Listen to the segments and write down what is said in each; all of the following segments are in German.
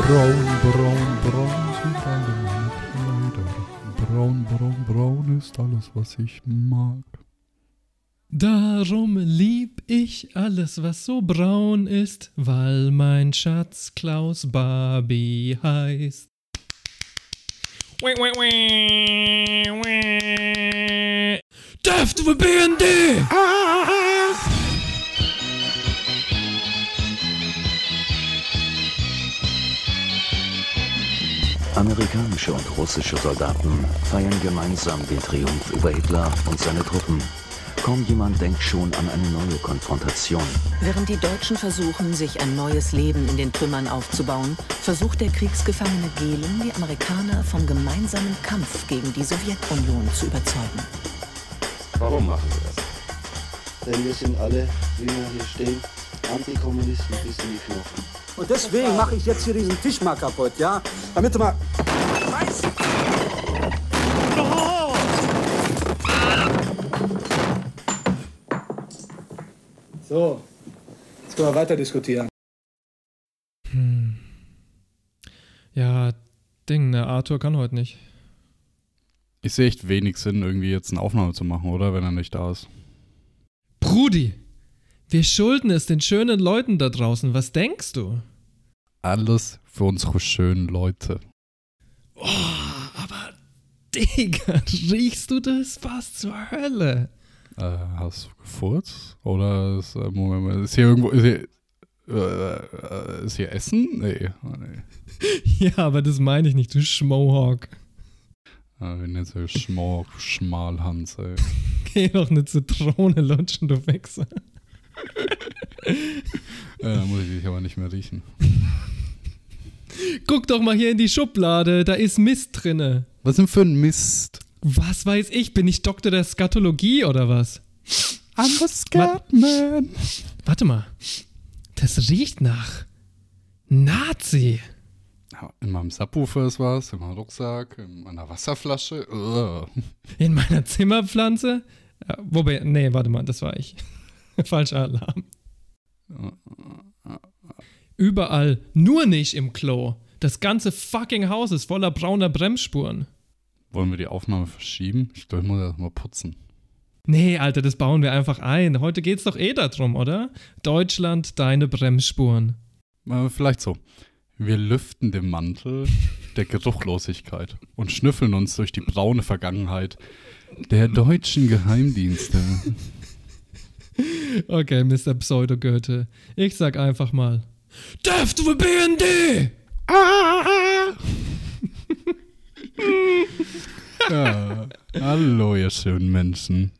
Braun, braun, braun sind alle meine Kleider. Braun, braun, braun ist alles, was ich mag. Darum lieb ich alles, was so braun ist, weil mein Schatz Klaus Barbie heißt. Death to the Amerikanische und russische Soldaten feiern gemeinsam den Triumph über Hitler und seine Truppen. Kaum jemand denkt schon an eine neue Konfrontation. Während die Deutschen versuchen, sich ein neues Leben in den Trümmern aufzubauen, versucht der Kriegsgefangene Gehlen, die Amerikaner vom gemeinsamen Kampf gegen die Sowjetunion zu überzeugen. Warum machen Sie das? Denn wir sind alle, wie wir hier stehen, Antikommunisten bis in die Knochen. Und deswegen mache ich jetzt hier diesen Tisch mal kaputt, ja? Damit du mal. So, jetzt können wir weiter diskutieren. Hm. Ja, Ding, ne, Arthur kann heute nicht. Ich sehe echt wenig Sinn, irgendwie jetzt eine Aufnahme zu machen, oder? Wenn er nicht da ist. Brudi, wir schulden es den schönen Leuten da draußen. Was denkst du? Alles für unsere schönen Leute. Oh, aber Digga, riechst du das? Was zur Hölle? Äh, hast du gefurzt? Oder ist, äh, Moment mal, ist hier irgendwo, ist hier, äh, ist hier Essen? Nee. Oh, nee. Ja, aber das meine ich nicht, du Schmohawk. Äh, wenn jetzt so Schmau, Schmalhans, ey. Geh doch eine Zitrone lutschen, du Wichser. äh, da muss ich dich aber nicht mehr riechen. Guck doch mal hier in die Schublade, da ist Mist drinne. Was denn für ein Mist? Was weiß ich, bin ich Doktor der Skatologie oder was? I'm a Scatman. Warte mal, das riecht nach Nazi. Ja, in meinem Subwoofer ist was, in meinem Rucksack, in meiner Wasserflasche. Ugh. In meiner Zimmerpflanze? Ja, wobei, nee, warte mal, das war ich. Falscher Alarm. Überall, nur nicht im Klo. Das ganze fucking Haus ist voller brauner Bremsspuren. Wollen wir die Aufnahme verschieben? Ich glaube, ich muss erst mal putzen. Nee, Alter, das bauen wir einfach ein. Heute geht's doch eh darum, oder? Deutschland, deine Bremsspuren. Äh, vielleicht so. Wir lüften den Mantel der Geruchlosigkeit und schnüffeln uns durch die braune Vergangenheit der deutschen Geheimdienste. Okay, Mr. Pseudo-Goethe. Ich sag einfach mal. Death to the BND! Ah! ja, hallo, ihr schönen Menschen.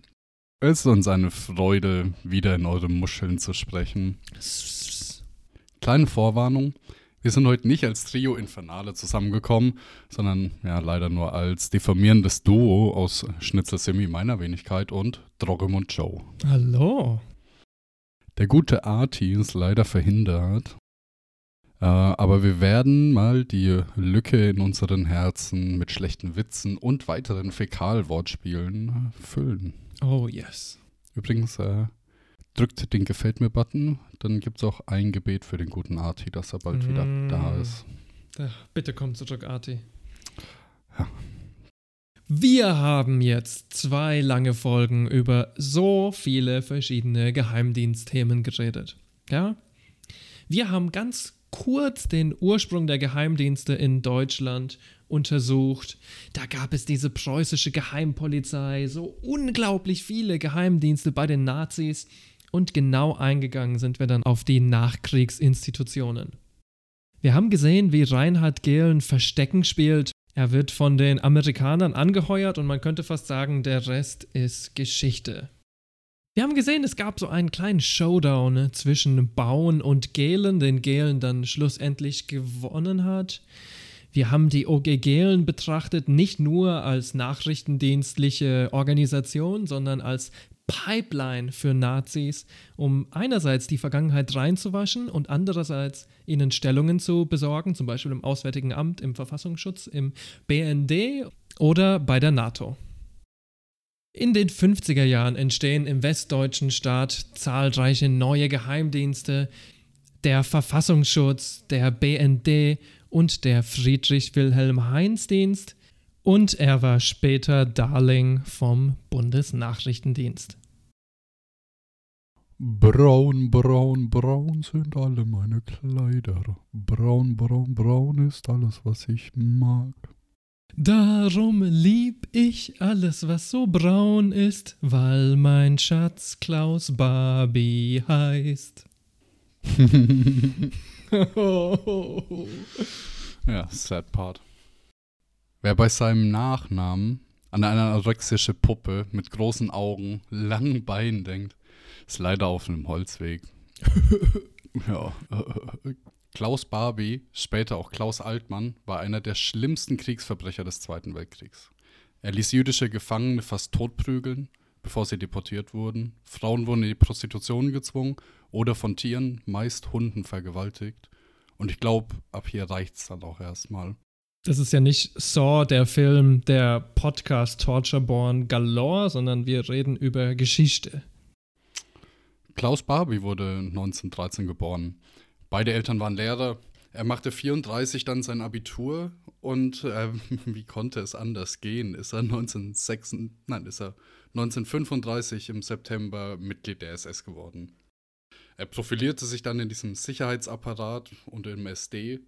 Es ist uns eine Freude, wieder in eure Muscheln zu sprechen. Kleine Vorwarnung. Wir sind heute nicht als Trio Infernale zusammengekommen, sondern ja leider nur als diffamierendes Duo aus Schnitzel Simi meiner Wenigkeit und Droggemund Joe. Hallo. Der gute Arti ist leider verhindert. Äh, aber wir werden mal die Lücke in unseren Herzen mit schlechten Witzen und weiteren Fäkalwortspielen füllen. Oh yes. Übrigens, äh, drückt den Gefällt mir-Button, dann gibt es auch ein Gebet für den guten Arti, dass er bald wieder Mm. da ist. Ach, bitte komm zurück, Arti. Ja. Wir haben jetzt zwei lange Folgen über so viele verschiedene Geheimdienstthemen geredet. Ja? Wir haben ganz kurz den Ursprung der Geheimdienste in Deutschland untersucht. Da gab es diese preußische Geheimpolizei, so unglaublich viele Geheimdienste bei den Nazis. Und genau eingegangen sind wir dann auf die Nachkriegsinstitutionen. Wir haben gesehen, wie Reinhard Gehlen Verstecken spielt. Er wird von den Amerikanern angeheuert und man könnte fast sagen, der Rest ist Geschichte. Wir haben gesehen, es gab so einen kleinen Showdown zwischen Bauen und Gehlen, den Gehlen dann schlussendlich gewonnen hat. Wir haben die OG Gehlen betrachtet nicht nur als nachrichtendienstliche Organisation, sondern als Pipeline für Nazis, um einerseits die Vergangenheit reinzuwaschen und andererseits ihnen Stellungen zu besorgen, zum Beispiel im Auswärtigen Amt, im Verfassungsschutz, im BND oder bei der NATO. In den 50er Jahren entstehen im westdeutschen Staat zahlreiche neue Geheimdienste, der Verfassungsschutz, der BND und der Friedrich-Wilhelm-Heinz-Dienst und er war später Darling vom Bundesnachrichtendienst. Braun, braun, braun sind alle meine Kleider. Braun, braun, braun ist alles, was ich mag. Darum lieb ich alles, was so braun ist, weil mein Schatz Klaus Barbie heißt. ja, sad part. Wer bei seinem Nachnamen an eine anorexische Puppe mit großen Augen, langen Beinen denkt, ist leider auf einem Holzweg. ja. Klaus Barbie, später auch Klaus Altmann, war einer der schlimmsten Kriegsverbrecher des Zweiten Weltkriegs. Er ließ jüdische Gefangene fast totprügeln, bevor sie deportiert wurden. Frauen wurden in die Prostitution gezwungen oder von Tieren, meist Hunden, vergewaltigt. Und ich glaube, ab hier reicht es dann auch erstmal. Das ist ja nicht Saw, der Film, der Podcast Torture Born Galore, sondern wir reden über Geschichte. Klaus Barbie wurde 1913 geboren. Beide Eltern waren Lehrer. Er machte 34 dann sein Abitur und äh, wie konnte es anders gehen? Ist er 1906, nein, ist er 1935 im September Mitglied der SS geworden. Er profilierte sich dann in diesem Sicherheitsapparat und im SD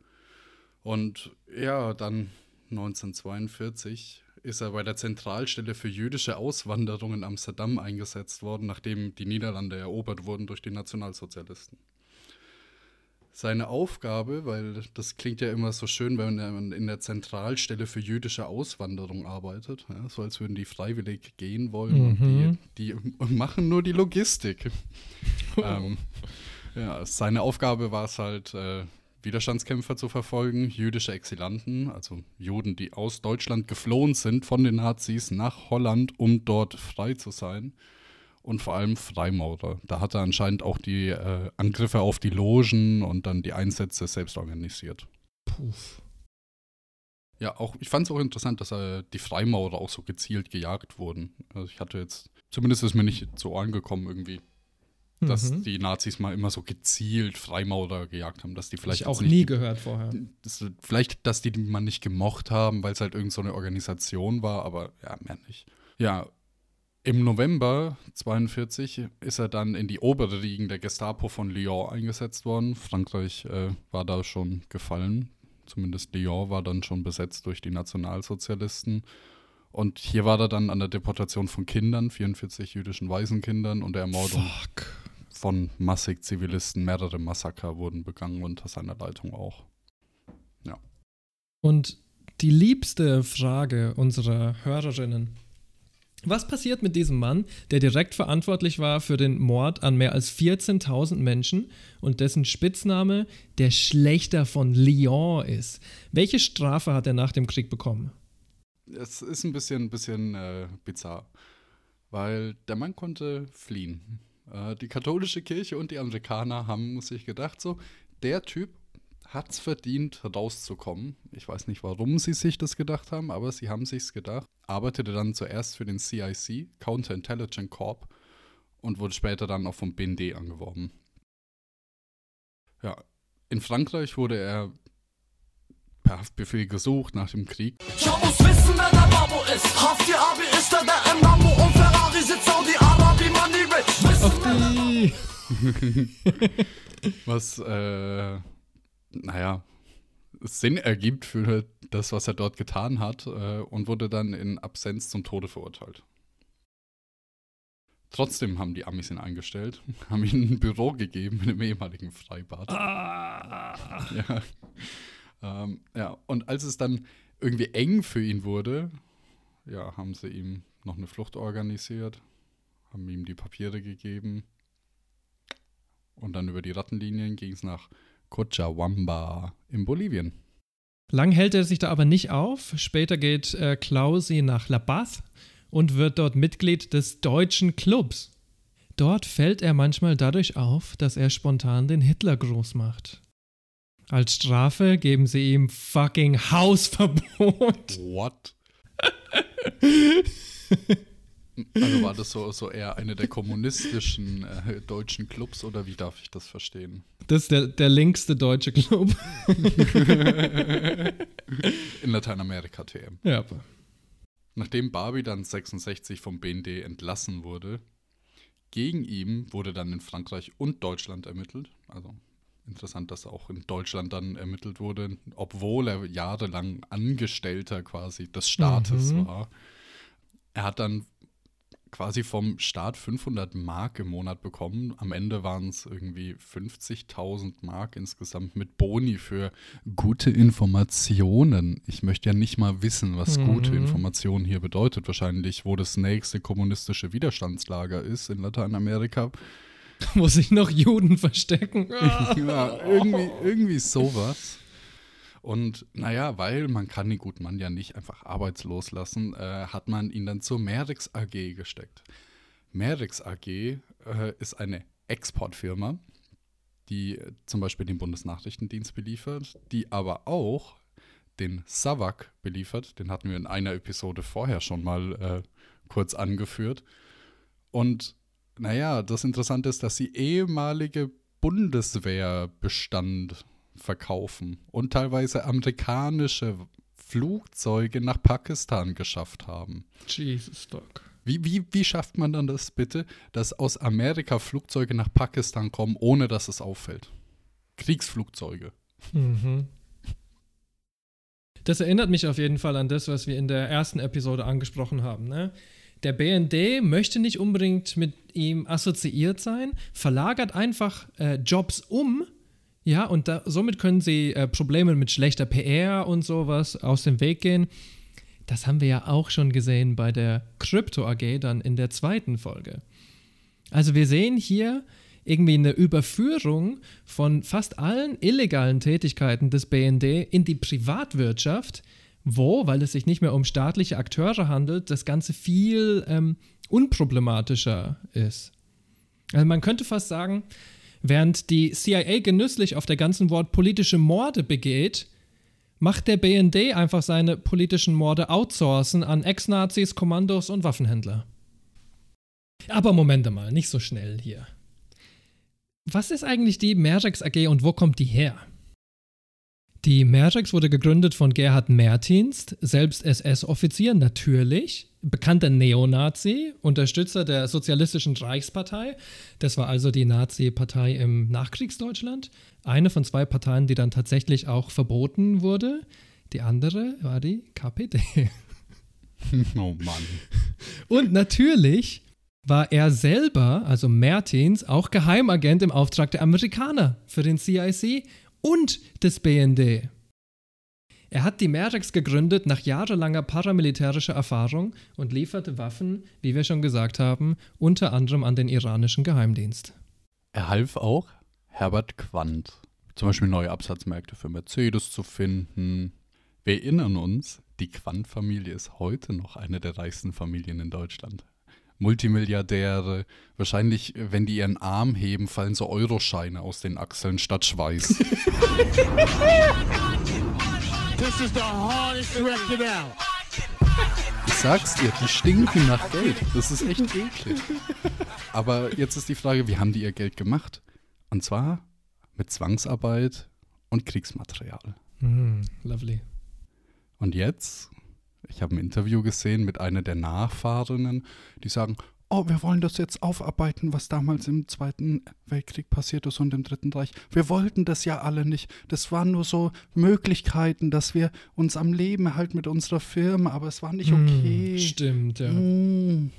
und ja, dann 1942 ist er bei der Zentralstelle für jüdische Auswanderung in Amsterdam eingesetzt worden, nachdem die Niederlande erobert wurden durch die Nationalsozialisten. Seine Aufgabe, weil das klingt ja immer so schön, wenn man in der Zentralstelle für jüdische Auswanderung arbeitet, ja, so als würden die freiwillig gehen wollen mhm. und die, die, machen nur die Logistik. ähm, ja, seine Aufgabe war es halt, äh, Widerstandskämpfer zu verfolgen, jüdische Exilanten, also Juden, die aus Deutschland geflohen sind von den Nazis nach Holland, um dort frei zu sein. Und vor allem Freimaurer. Da hat er anscheinend auch die äh, Angriffe auf die Logen und dann die Einsätze selbst organisiert. Puff. Ja, auch, ich fand es auch interessant, dass äh, die Freimaurer auch so gezielt gejagt wurden. Also ich hatte jetzt, zumindest ist mir nicht zu Ohren gekommen irgendwie dass mhm. die Nazis mal immer so gezielt Freimaurer gejagt haben, dass die vielleicht ich auch nie gehört vorher. Das, vielleicht, dass die, die man nicht gemocht haben, weil es halt irgendeine so Organisation war, aber ja, mehr nicht. Ja, im November 42 ist er dann in die obere Riegen der Gestapo von Lyon eingesetzt worden. Frankreich äh, war da schon gefallen. Zumindest Lyon war dann schon besetzt durch die Nationalsozialisten. Und hier war er dann an der Deportation von Kindern, 44 jüdischen Waisenkindern und der Ermordung Fuck von massig Zivilisten. Mehrere Massaker wurden begangen unter seiner Leitung auch. Ja. Und die liebste Frage unserer Hörerinnen. Was passiert mit diesem Mann, der direkt verantwortlich war für den Mord an mehr als 14.000 Menschen und dessen Spitzname der Schlechter von Lyon ist? Welche Strafe hat er nach dem Krieg bekommen? Es ist ein bisschen, bisschen äh, bizarr, weil der Mann konnte fliehen. Äh, die katholische Kirche und die Amerikaner haben sich gedacht, so, der Typ hat es verdient, rauszukommen. Ich weiß nicht, warum sie sich das gedacht haben, aber sie haben sich's gedacht. Arbeitete dann zuerst für den CIC, Counterintelligence Corp, und wurde später dann auch vom BND angeworben. Ja, in Frankreich wurde er per Haftbefehl gesucht nach dem Krieg. Ich muss wissen, wer der Babo ist. Hafti Abi ist er, der im Lambo und Ferrari sitzt Money Rich. Was, äh, naja, Sinn ergibt für das, was er dort getan hat äh, und wurde dann in Absenz zum Tode verurteilt. Trotzdem haben die Amis ihn eingestellt, haben ihm ein Büro gegeben in einem ehemaligen Freibad. Ah. Ja. Ähm, ja, und als es dann irgendwie eng für ihn wurde, ja, haben sie ihm noch eine Flucht organisiert, haben ihm die Papiere gegeben. Und dann über die Rattenlinien ging es nach Cochabamba in Bolivien. Lang hält er sich da aber nicht auf. Später geht äh, Klausi nach La Paz und wird dort Mitglied des Deutschen Clubs. Dort fällt er manchmal dadurch auf, dass er spontan den Hitler groß macht. Als Strafe geben sie ihm fucking Hausverbot. What? Also war das so, so eher eine der kommunistischen äh, deutschen Clubs oder wie darf ich das verstehen? Das ist der, der linkste deutsche Club. In Lateinamerika TM. ja. Nachdem Barbie dann 66 vom BND entlassen wurde, gegen ihn wurde dann in Frankreich und Deutschland ermittelt. Also interessant, dass auch in Deutschland dann ermittelt wurde, obwohl er jahrelang Angestellter quasi des Staates Mhm. war. Er hat dann quasi vom Staat 500 Mark im Monat bekommen. Am Ende waren es irgendwie 50.000 Mark insgesamt mit Boni für gute Informationen. Ich möchte ja nicht mal wissen, was Mhm. gute Information hier bedeutet. Wahrscheinlich, wo das nächste kommunistische Widerstandslager ist in Lateinamerika. Wo sich noch Juden verstecken. Ja, irgendwie, irgendwie sowas. Und naja, weil man kann den guten Mann ja nicht einfach arbeitslos lassen, äh, hat man ihn dann zur Merix AG gesteckt. Merix AG äh, ist eine Exportfirma, die zum Beispiel den Bundesnachrichtendienst beliefert, die aber auch den SAVAK beliefert. Den hatten wir in einer Episode vorher schon mal äh, kurz angeführt. Und naja, das Interessante ist, dass sie ehemalige Bundeswehrbestand verkaufen und teilweise amerikanische Flugzeuge nach Pakistan geschafft haben. Jesus, Doc. Wie, wie, wie schafft man dann das bitte, dass aus Amerika Flugzeuge nach Pakistan kommen, ohne dass es auffällt? Kriegsflugzeuge. Mhm. Das erinnert mich auf jeden Fall an das, was wir in der ersten Episode angesprochen haben. Ne? Der BND möchte nicht unbedingt mit ihm assoziiert sein, verlagert einfach äh, Jobs um, ja, und da, somit können sie äh, Probleme mit schlechter PR und sowas aus dem Weg gehen. Das haben wir ja auch schon gesehen bei der Crypto AG dann in der zweiten Folge. Also wir sehen hier irgendwie eine Überführung von fast allen illegalen Tätigkeiten des BND in die Privatwirtschaft, wo, weil es sich nicht mehr um staatliche Akteure handelt, das Ganze viel ähm, unproblematischer ist. Also man könnte fast sagen, während die CIA genüsslich auf der ganzen Wort politische Morde begeht, macht der BND einfach seine politischen Morde outsourcen an Ex-Nazis, Kommandos und Waffenhändler. Aber Moment mal, nicht so schnell hier. Was ist eigentlich die Merrex AG und wo kommt die her? Die Merrex wurde gegründet von Gerhard Mertins, selbst SS-Offizier natürlich, bekannter Neonazi, Unterstützer der Sozialistischen Reichspartei. Das war also die Nazi-Partei im Nachkriegsdeutschland. Eine von zwei Parteien, die dann tatsächlich auch verboten wurde. Die andere war die KPD. Oh Mann. Und natürlich war er selber, also Mertins, auch Geheimagent im Auftrag der Amerikaner für den CIC und des BND. Er hat die Merex gegründet nach jahrelanger paramilitärischer Erfahrung und lieferte Waffen, wie wir schon gesagt haben, unter anderem an den iranischen Geheimdienst. Er half auch Herbert Quandt, zum Beispiel neue Absatzmärkte für Mercedes zu finden. Wir erinnern uns, die Quandt-Familie ist heute noch eine der reichsten Familien in Deutschland. Multimilliardäre, wahrscheinlich, wenn die ihren Arm heben, fallen so Euroscheine aus den Achseln statt Schweiß. This is the hardest record out. Ich sag's dir, die stinken nach Geld. Das ist echt eklig. Aber jetzt ist die Frage, wie haben die ihr Geld gemacht? Und zwar mit Zwangsarbeit und Kriegsmaterial. Hm, lovely. Und jetzt, ich habe ein Interview gesehen mit einer der Nachfahrinnen, die sagen, oh, wir wollen das jetzt aufarbeiten, was damals im Zweiten Weltkrieg passiert ist und im Dritten Reich. Wir wollten das ja alle nicht. Das waren nur so Möglichkeiten, dass wir uns am Leben erhalten mit unserer Firma, aber es war nicht okay. Hm, stimmt, ja. Mm.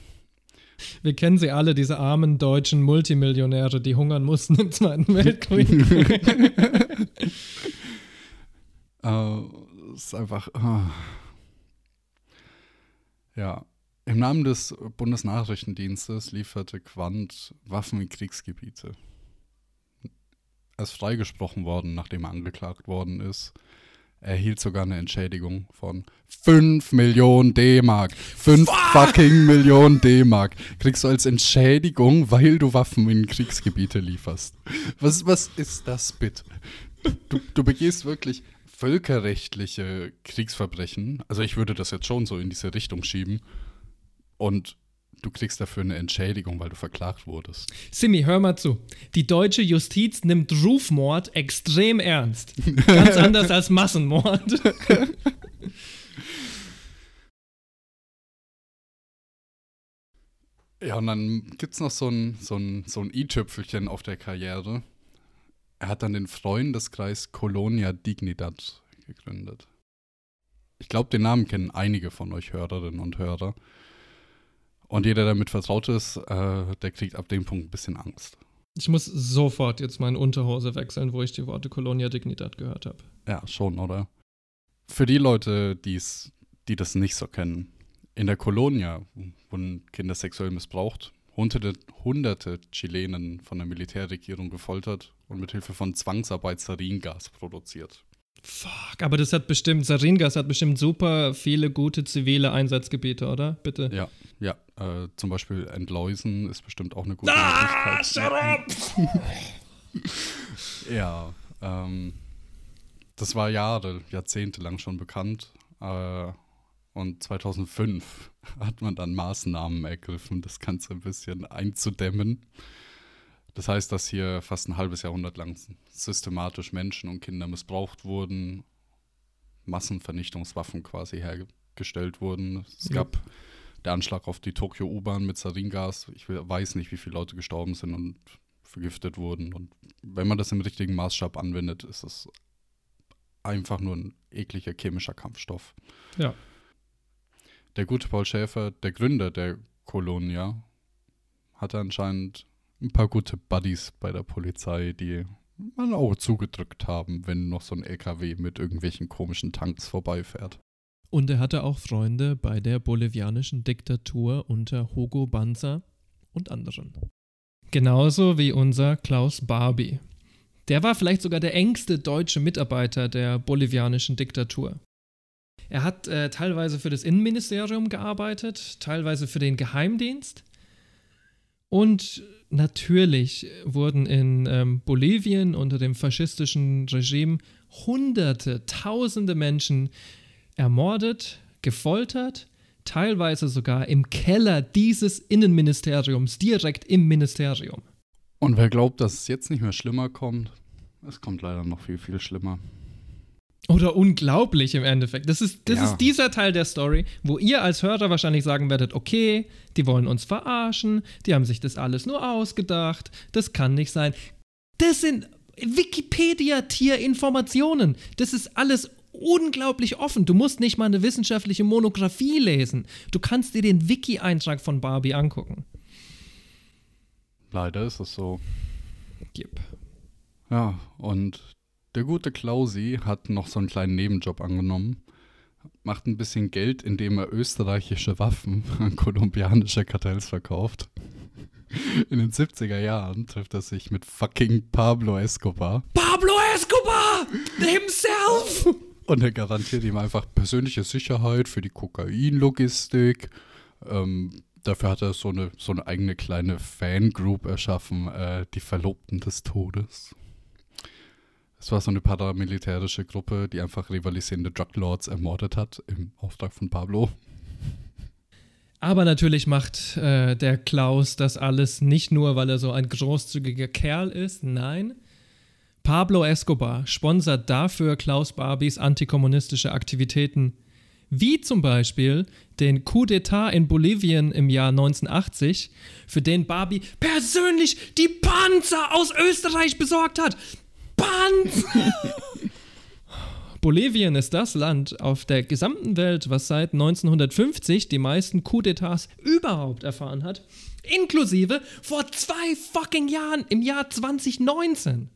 Wir kennen sie alle, diese armen deutschen Multimillionäre, die hungern mussten im Zweiten Weltkrieg. Äh, es ist einfach. ah. Ja. Im Namen des Bundesnachrichtendienstes lieferte Quandt Waffen in Kriegsgebiete. Er ist freigesprochen worden, nachdem er angeklagt worden ist. Er erhielt sogar eine Entschädigung von 5 Millionen D-Mark. 5 fucking Millionen D-Mark. Kriegst du als Entschädigung, weil du Waffen in Kriegsgebiete lieferst. Was, was ist das bitte? Du, du begehst wirklich völkerrechtliche Kriegsverbrechen. Also ich würde das jetzt schon so in diese Richtung schieben. Und du kriegst dafür eine Entschädigung, weil du verklagt wurdest. Simi, hör mal zu. Die deutsche Justiz nimmt Rufmord extrem ernst. Ganz anders als Massenmord. Ja, und dann gibt es noch so ein, so ein, so ein i-Tüpfelchen auf der Karriere. Er hat dann den Freundeskreis Colonia Dignidad gegründet. Ich glaube, den Namen kennen einige von euch Hörerinnen und Hörer. Und jeder, der damit vertraut ist, äh, der kriegt ab dem Punkt ein bisschen Angst. Ich muss sofort jetzt meine Unterhose wechseln, wo ich die Worte Colonia Dignidad gehört habe. Ja, schon, oder? Für die Leute, die's, die das nicht so kennen. In der Colonia wurden Kinder sexuell missbraucht, hunderte, hunderte Chilenen von der Militärregierung gefoltert und mit Hilfe von Zwangsarbeit Saringas produziert. Fuck, aber das hat bestimmt, Saringas hat bestimmt super viele gute zivile Einsatzgebiete, oder? Bitte. Ja, ja. Äh, zum Beispiel Entläusen ist bestimmt auch eine gute Ah, Möglichkeit. shut up! Ja, ähm, das war Jahre, Jahrzehnte lang schon bekannt. Äh, und 2005 hat man dann Maßnahmen ergriffen, das Ganze ein bisschen einzudämmen. Das heißt, dass hier fast ein halbes Jahrhundert lang systematisch Menschen und Kinder missbraucht wurden, Massenvernichtungswaffen quasi hergestellt wurden. Es Ja. gab der Anschlag auf die Tokio U-Bahn mit Saringas. Ich we- weiß nicht, wie viele Leute gestorben sind und vergiftet wurden. Und wenn man das im richtigen Maßstab anwendet, ist es einfach nur ein ekliger chemischer Kampfstoff. Ja. Der gute Paul Schäfer, der Gründer der Colonia, hatte anscheinend ein paar gute Buddies bei der Polizei, die mal ein Auge zugedrückt haben, wenn noch so ein LKW mit irgendwelchen komischen Tanks vorbeifährt. Und er hatte auch Freunde bei der bolivianischen Diktatur unter Hugo Banzer und anderen. Genauso wie unser Klaus Barbie. Der war vielleicht sogar der engste deutsche Mitarbeiter der bolivianischen Diktatur. Er hat äh, teilweise für das Innenministerium gearbeitet, teilweise für den Geheimdienst. Und natürlich wurden in ähm, Bolivien unter dem faschistischen Regime Hunderte, Tausende Menschen ermordet, gefoltert, teilweise sogar im Keller dieses Innenministeriums, direkt im Ministerium. Und wer glaubt, dass es jetzt nicht mehr schlimmer kommt, es kommt leider noch viel, viel schlimmer. Oder unglaublich im Endeffekt. Das ist, das Ja. ist dieser Teil der Story, wo ihr als Hörer wahrscheinlich sagen werdet, okay, die wollen uns verarschen, die haben sich das alles nur ausgedacht, das kann nicht sein. Das sind Wikipedia-Tier-Informationen. Das ist alles unglaublich offen. Du musst nicht mal eine wissenschaftliche Monographie lesen. Du kannst dir den Wiki-Eintrag von Barbie angucken. Leider ist es so. Gib. Ja, und der gute Klausi hat noch so einen kleinen Nebenjob angenommen. Macht ein bisschen Geld, indem er österreichische Waffen an kolumbianische Kartells verkauft. In den 70er Jahren trifft er sich mit fucking Pablo Escobar Pablo Escobar himself! und er garantiert ihm einfach persönliche Sicherheit für die Kokainlogistik. Ähm, dafür hat er so eine, so eine eigene kleine Fangroup erschaffen, äh, die Verlobten des Todes. Es war so eine paramilitärische Gruppe, die einfach rivalisierende Druglords ermordet hat im Auftrag von Pablo. Aber natürlich macht äh, der Klaus das alles nicht nur, weil er so ein großzügiger Kerl ist. Nein. Pablo Escobar sponsert dafür Klaus Barbies antikommunistische Aktivitäten, wie zum Beispiel den Coup d'etat in Bolivien im Jahr 1980, für den Barbie persönlich die Panzer aus Österreich besorgt hat. Panzer! Bolivien ist das Land auf der gesamten Welt, was seit 1950 die meisten Coup d'etats überhaupt erfahren hat, inklusive vor zwei fucking Jahren im Jahr 2019.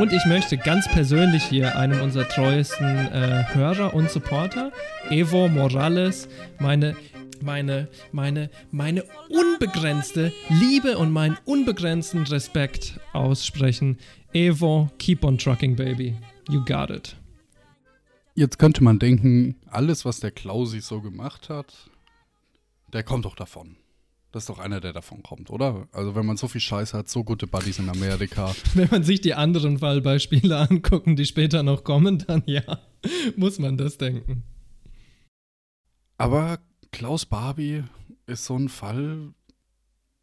Und ich möchte ganz persönlich hier einem unserer treuesten äh, Hörer und Supporter, Evo Morales, meine, meine, meine, meine unbegrenzte Liebe und meinen unbegrenzten Respekt aussprechen. Evo, keep on trucking, baby. You got it. Jetzt könnte man denken, alles, was der Klausi so gemacht hat, der kommt doch davon. Das ist doch einer, der davon kommt, oder? Also wenn man so viel Scheiß hat, so gute Buddies in Amerika. Wenn man sich die anderen Fallbeispiele angucken, die später noch kommen, dann ja, muss man das denken. Aber Klaus Barbie ist so ein Fall,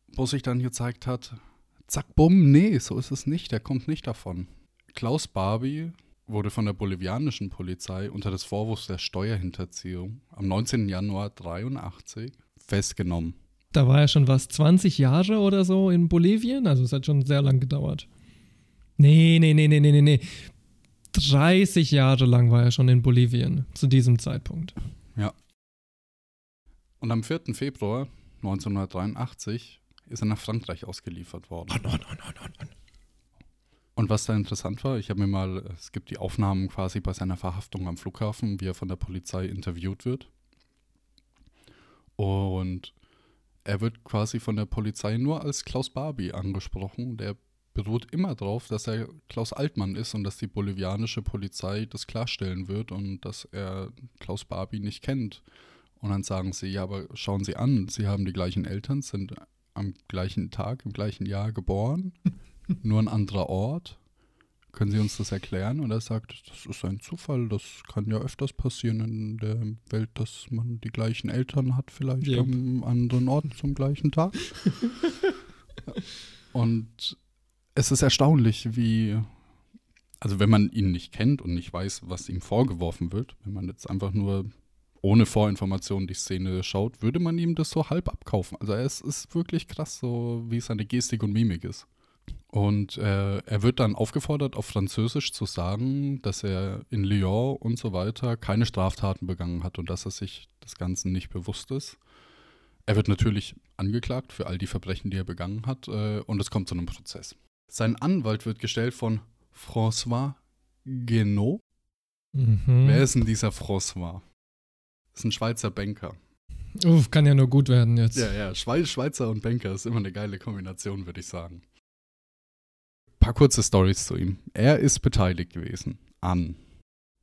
wo sich dann gezeigt hat, zack, bumm, nee, so ist es nicht, der kommt nicht davon. Klaus Barbie wurde von der bolivianischen Polizei unter des Vorwurfs der Steuerhinterziehung am 19. Januar 83 festgenommen. Da war er schon was, 20 Jahre oder so in Bolivien? Also es hat schon sehr lang gedauert. Nee, nee, nee, nee, nee, nee, nee. 30 Jahre lang war er schon in Bolivien zu diesem Zeitpunkt. Ja. Und am 4. Februar 1983 ist er nach Frankreich ausgeliefert worden. On, on, on, on, on, on. Und was da interessant war, ich habe mir mal, es gibt die Aufnahmen quasi bei seiner Verhaftung am Flughafen, wie er von der Polizei interviewt wird. Und er wird quasi von der Polizei nur als Klaus Barbie angesprochen. Der beruht immer darauf, dass er Klaus Altmann ist und dass die bolivianische Polizei das klarstellen wird und dass er Klaus Barbie nicht kennt. Und dann sagen sie, ja, aber schauen Sie an, Sie haben die gleichen Eltern, sind am gleichen Tag, im gleichen Jahr geboren, nur ein anderer Ort. Können Sie uns das erklären? Und er sagt, das ist ein Zufall, das kann ja öfters passieren in der Welt, dass man die gleichen Eltern hat, vielleicht Yep. am anderen Ort zum gleichen Tag. Und es ist erstaunlich, wie, also wenn man ihn nicht kennt und nicht weiß, was ihm vorgeworfen wird, wenn man jetzt einfach nur ohne Vorinformation die Szene schaut, würde man ihm das so halb abkaufen. Also es ist wirklich krass, so wie seine Gestik und Mimik ist. Und äh, er wird dann aufgefordert, auf Französisch zu sagen, dass er in Lyon und so weiter keine Straftaten begangen hat und dass er sich des Ganzen nicht bewusst ist. Er wird natürlich angeklagt für all die Verbrechen, die er begangen hat, äh, und es kommt zu einem Prozess. Sein Anwalt wird gestellt von François Guénaud. Mhm. Wer ist denn dieser François? Das ist ein Schweizer Banker. Uff, kann ja nur gut werden jetzt. Ja, ja, Schweiz, Schweizer und Banker ist immer eine geile Kombination, würde ich sagen. Paar kurze Stories zu ihm. Er ist beteiligt gewesen an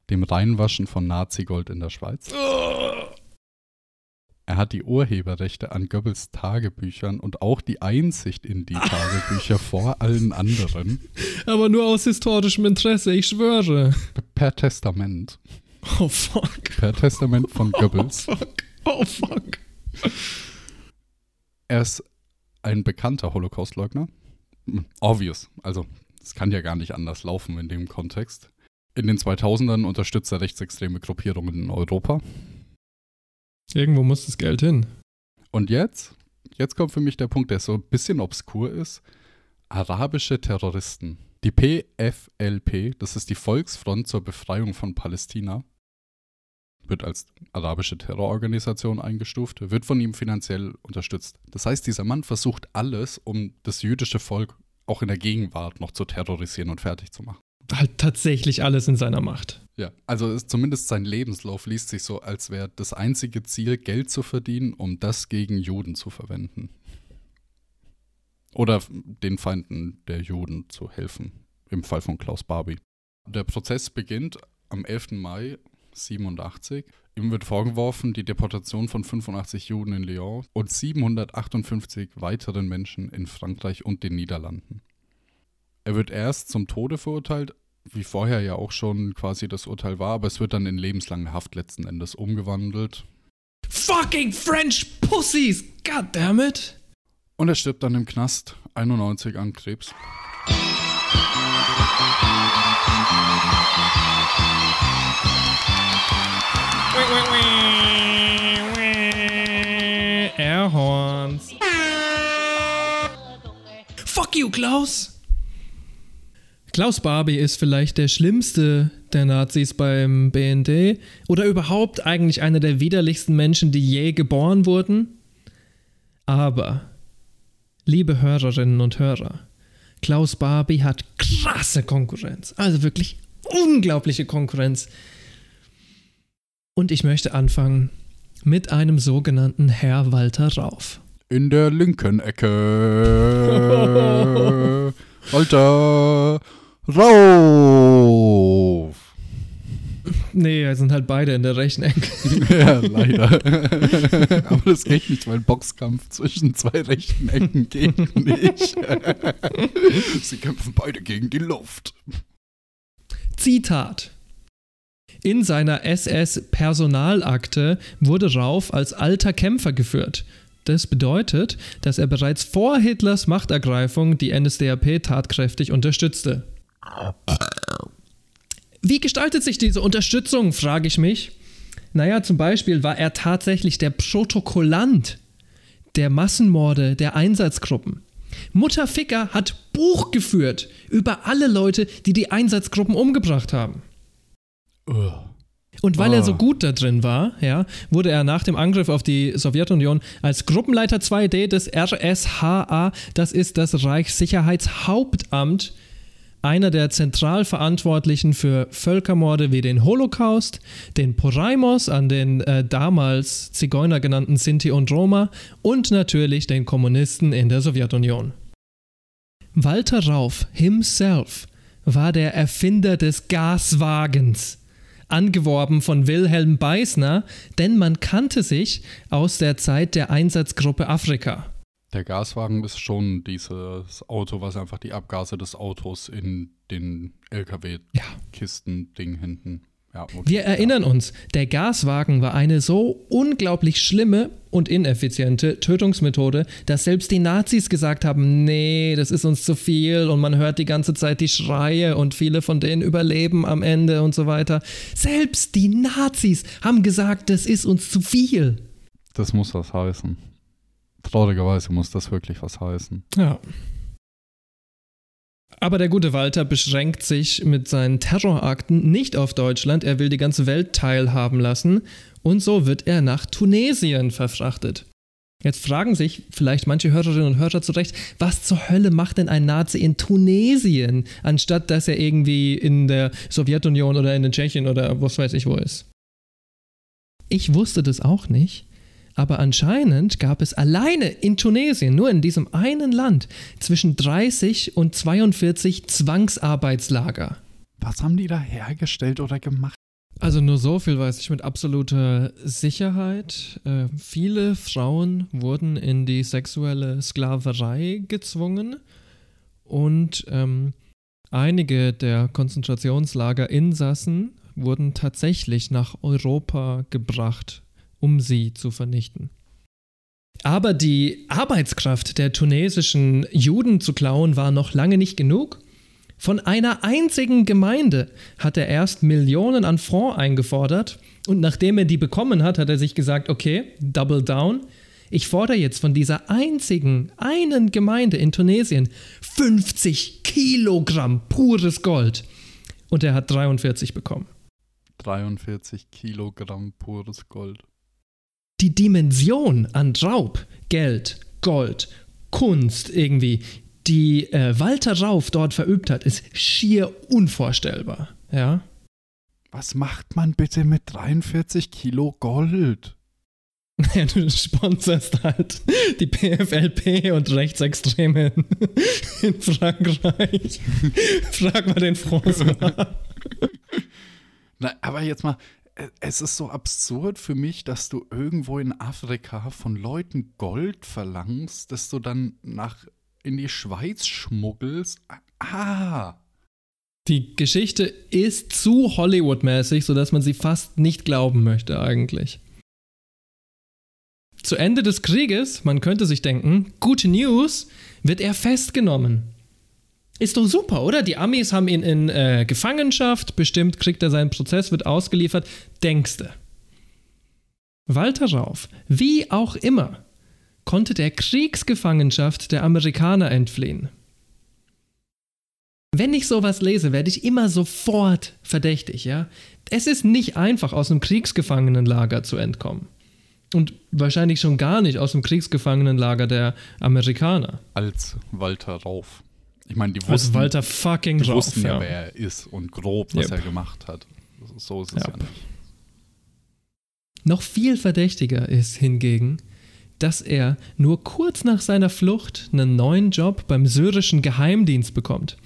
dem Reinwaschen von Nazi-Gold in der Schweiz. Er hat die Urheberrechte an Goebbels Tagebüchern und auch die Einsicht in die Tagebücher vor allen anderen Aber nur aus historischem Interesse, ich schwöre. per Testament. Oh fuck. Per Testament von Oh Goebbels. fuck. Oh fuck. Er ist ein bekannter Holocaustleugner. Obvious. Also, es kann ja gar nicht anders laufen in dem Kontext. In den 2000ern unterstützt er rechtsextreme Gruppierungen in Europa. Irgendwo muss das Geld hin. Und jetzt? Jetzt kommt für mich der Punkt, der so ein bisschen obskur ist. Arabische Terroristen. Die PFLP, das ist die Volksfront zur Befreiung von Palästina, wird als arabische Terrororganisation eingestuft, wird von ihm finanziell unterstützt. Das heißt, dieser Mann versucht alles, um das jüdische Volk auch in der Gegenwart noch zu terrorisieren und fertig zu machen. Halt tatsächlich alles in seiner Macht. Ja, also ist zumindest sein Lebenslauf liest sich so, als wäre das einzige Ziel, Geld zu verdienen, um das gegen Juden zu verwenden. Oder den Feinden der Juden zu helfen, im Fall von Klaus Barbie. Der Prozess beginnt am 11. Mai 87. Ihm wird vorgeworfen, die Deportation von 85 Juden in Lyon und 758 weiteren Menschen in Frankreich und den Niederlanden. Er wird erst zum Tode verurteilt, wie vorher ja auch schon quasi das Urteil war, aber es wird dann in lebenslange Haft letzten Endes umgewandelt. Fucking French Pussies! God damn it! Und er stirbt dann im Knast, 91 an Krebs. Airhorns. Fuck you, Klaus! Klaus Barbie ist vielleicht der schlimmste der Nazis beim BND oder überhaupt eigentlich einer der widerlichsten Menschen, die je geboren wurden. Aber, liebe Hörerinnen und Hörer, Klaus Barbie hat krasse Konkurrenz. Also wirklich unglaubliche Konkurrenz. Und ich möchte anfangen mit einem sogenannten Herr Walter Rauf. In der linken Ecke. Walter Rauf. Nee, sind halt beide in der rechten Ecke. ja, leider. Aber das geht nicht, weil Boxkampf zwischen zwei rechten Ecken geht nicht. Sie kämpfen beide gegen die Luft. Zitat. In seiner SS-Personalakte wurde Rauf als alter Kämpfer geführt. Das bedeutet, dass er bereits vor Hitlers Machtergreifung die NSDAP tatkräftig unterstützte. Wie gestaltet sich diese Unterstützung, frage ich mich. Naja, zum Beispiel war er tatsächlich der Protokollant der Massenmorde der Einsatzgruppen. Mutter Ficker hat Buch geführt über alle Leute, die die Einsatzgruppen umgebracht haben. Ugh. Und weil Ah. er so gut da drin war, ja, wurde er nach dem Angriff auf die Sowjetunion als Gruppenleiter 2D des RSHA, das ist das Reichssicherheitshauptamt, einer der Zentralverantwortlichen für Völkermorde wie den Holocaust, den Poraimos an den äh, damals Zigeuner genannten Sinti und Roma und natürlich den Kommunisten in der Sowjetunion. Walter Rauf himself war der Erfinder des Gaswagens angeworben von Wilhelm Beißner, denn man kannte sich aus der Zeit der Einsatzgruppe Afrika. Der Gaswagen ist schon dieses Auto, was einfach die Abgase des Autos in den Ja. LKW-Kisten-Ding hinten. Ja, okay. Wir erinnern uns, der Gaswagen war eine so unglaublich schlimme und ineffiziente Tötungsmethode, dass selbst die Nazis gesagt haben, nee, das ist uns zu viel und man hört die ganze Zeit die Schreie und viele von denen überleben am Ende und so weiter. Selbst die Nazis haben gesagt, das ist uns zu viel. Das muss was heißen. Traurigerweise muss das wirklich was heißen. Ja. Aber der gute Walter beschränkt sich mit seinen Terrorakten nicht auf Deutschland, er will die ganze Welt teilhaben lassen und so wird er nach Tunesien verfrachtet. Jetzt fragen sich vielleicht manche Hörerinnen und Hörer zu Recht, was zur Hölle macht denn ein Nazi in Tunesien, anstatt dass er irgendwie in der Sowjetunion oder in den Tschechien oder was weiß ich wo ist? Ich wusste das auch nicht, aber anscheinend gab es alleine in Tunesien, nur in diesem einen Land, zwischen 30 und 42 Zwangsarbeitslager. Was haben die da hergestellt oder gemacht? Also nur so viel weiß ich mit absoluter Sicherheit. Äh, viele Frauen wurden in die sexuelle Sklaverei gezwungen und ähm, einige der Konzentrationslagerinsassen wurden tatsächlich nach Europa gebracht, um sie zu vernichten. Aber die Arbeitskraft der tunesischen Juden zu klauen war noch lange nicht genug. Von einer einzigen Gemeinde hat er erst Millionen an Francs eingefordert und nachdem er die bekommen hat, hat er sich gesagt, okay, double down. Ich fordere jetzt von dieser einzigen, einen Gemeinde in Tunesien 50 Kilogramm pures Gold. Und er hat 43 bekommen. 43 Kilogramm pures Gold. Die Dimension an Raub, Geld, Gold, Kunst irgendwie, die äh, Walter Rauf dort verübt hat, ist schier unvorstellbar. Ja. Was macht man bitte mit 43 Kilo Gold? Ja, du sponserst halt die PFLP und Rechtsextreme in, Frankreich. Frag mal den François. Na, aber jetzt mal, es ist so absurd für mich, dass du irgendwo in Afrika von Leuten Gold verlangst, das du dann nach in die Schweiz schmuggelst. Ah, Die Geschichte ist zu Hollywood-mäßig, sodass man sie fast nicht glauben möchte eigentlich. Zu Ende des Krieges, man könnte sich denken, gute News, wird er festgenommen. Ist doch super, oder? Die Amis haben ihn in äh, Gefangenschaft, bestimmt kriegt er seinen Prozess, wird ausgeliefert. Denkste. Walter Rauf, wie auch immer, konnte der Kriegsgefangenschaft der Amerikaner entfliehen. Wenn ich sowas lese, werde ich immer sofort verdächtig, ja? Es ist nicht einfach, aus einem Kriegsgefangenenlager zu entkommen. Und wahrscheinlich schon gar nicht aus dem Kriegsgefangenenlager der Amerikaner. als Walter Rauf. Ich meine, die wussten, Walter fucking die wussten ja, ja. wer er ist und grob, was Yep. er gemacht hat. So ist es Ja. ja nicht. Noch viel verdächtiger ist hingegen, dass er nur kurz nach seiner Flucht einen neuen Job beim syrischen Geheimdienst bekommt.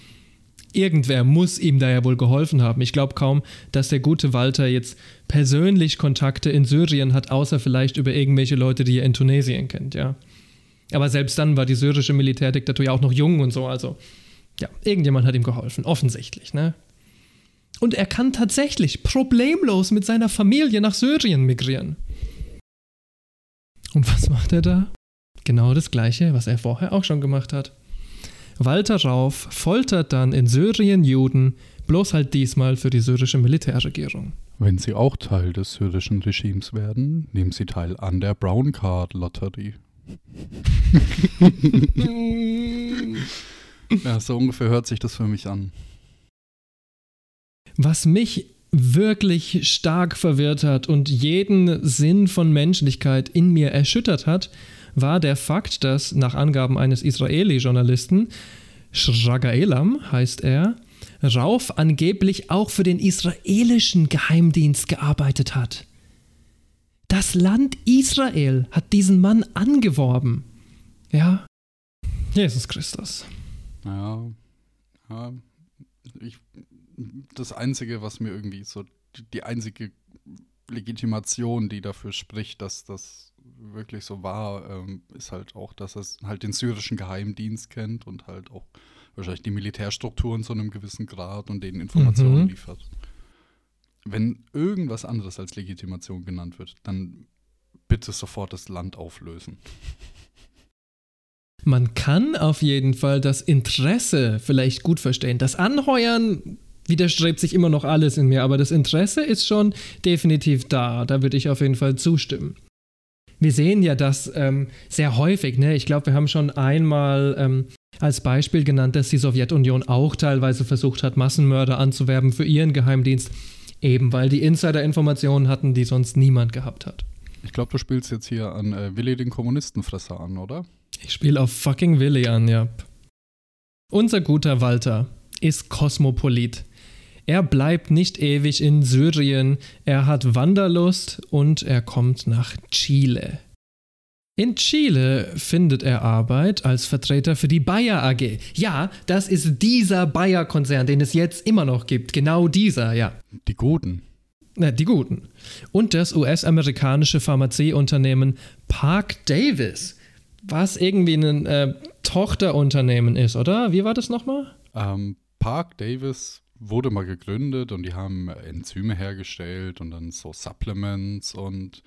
Irgendwer muss ihm da ja wohl geholfen haben. Ich glaube kaum, dass der gute Walter jetzt persönlich Kontakte in Syrien hat, außer vielleicht über irgendwelche Leute, die er in Tunesien kennt, ja. Aber selbst dann war die syrische Militärdiktatur ja auch noch jung und so, also ja, irgendjemand hat ihm geholfen, offensichtlich, ne? Und er kann tatsächlich problemlos mit seiner Familie nach Syrien migrieren. Und was macht er da? Genau das gleiche, was er vorher auch schon gemacht hat. Walter Rauf foltert dann in Syrien Juden, bloß halt diesmal für die syrische Militärregierung. Wenn Sie auch Teil des syrischen Regimes werden, nehmen Sie teil an der Brown Card Lotterie. ja, so ungefähr hört sich das für mich an. Was mich wirklich stark verwirrt hat und jeden Sinn von Menschlichkeit in mir erschüttert hat, war der Fakt, dass nach Angaben eines Israeli-Journalisten, Shraga Elam heißt er, Rauf angeblich auch für den israelischen Geheimdienst gearbeitet hat. Das Land Israel hat diesen Mann angeworben. Ja, Jesus Christus. Ja, ja ich, das Einzige, was mir irgendwie so, die einzige Legitimation, die dafür spricht, dass das wirklich so war, ähm, ist halt auch, dass er halt den syrischen Geheimdienst kennt und halt auch wahrscheinlich die Militärstrukturen zu einem gewissen Grad und denen Informationen mhm. liefert. Wenn irgendwas anderes als Legitimation genannt wird, dann bitte sofort das Land auflösen. Man kann auf jeden Fall das Interesse vielleicht gut verstehen. Das Anheuern widerstrebt sich immer noch alles in mir, aber das Interesse ist schon definitiv da. Da würde ich auf jeden Fall zustimmen. Wir sehen ja das ähm, sehr häufig. Ne? Ich glaube, wir haben schon einmal ähm, als Beispiel genannt, dass die Sowjetunion auch teilweise versucht hat, Massenmörder anzuwerben für ihren Geheimdienst, eben weil die Insider-Informationen hatten, die sonst niemand gehabt hat. Ich glaube, du spielst jetzt hier an äh, Willi den Kommunistenfresser an, oder? Ich spiele auf fucking Willi an, ja. Unser guter Walter ist Kosmopolit. Er bleibt nicht ewig in Syrien, er hat Wanderlust und er kommt nach Chile. In Chile findet er Arbeit als Vertreter für die Bayer AG. Ja, das ist dieser Bayer-Konzern, den es jetzt immer noch gibt. Genau dieser, ja. Die Guten. Na, die Guten. Und das US-amerikanische Pharmazieunternehmen Park Davis, was irgendwie ein äh, Tochterunternehmen ist, oder? Wie war das nochmal? Ähm, Park Davis wurde mal gegründet und die haben Enzyme hergestellt und dann so Supplements und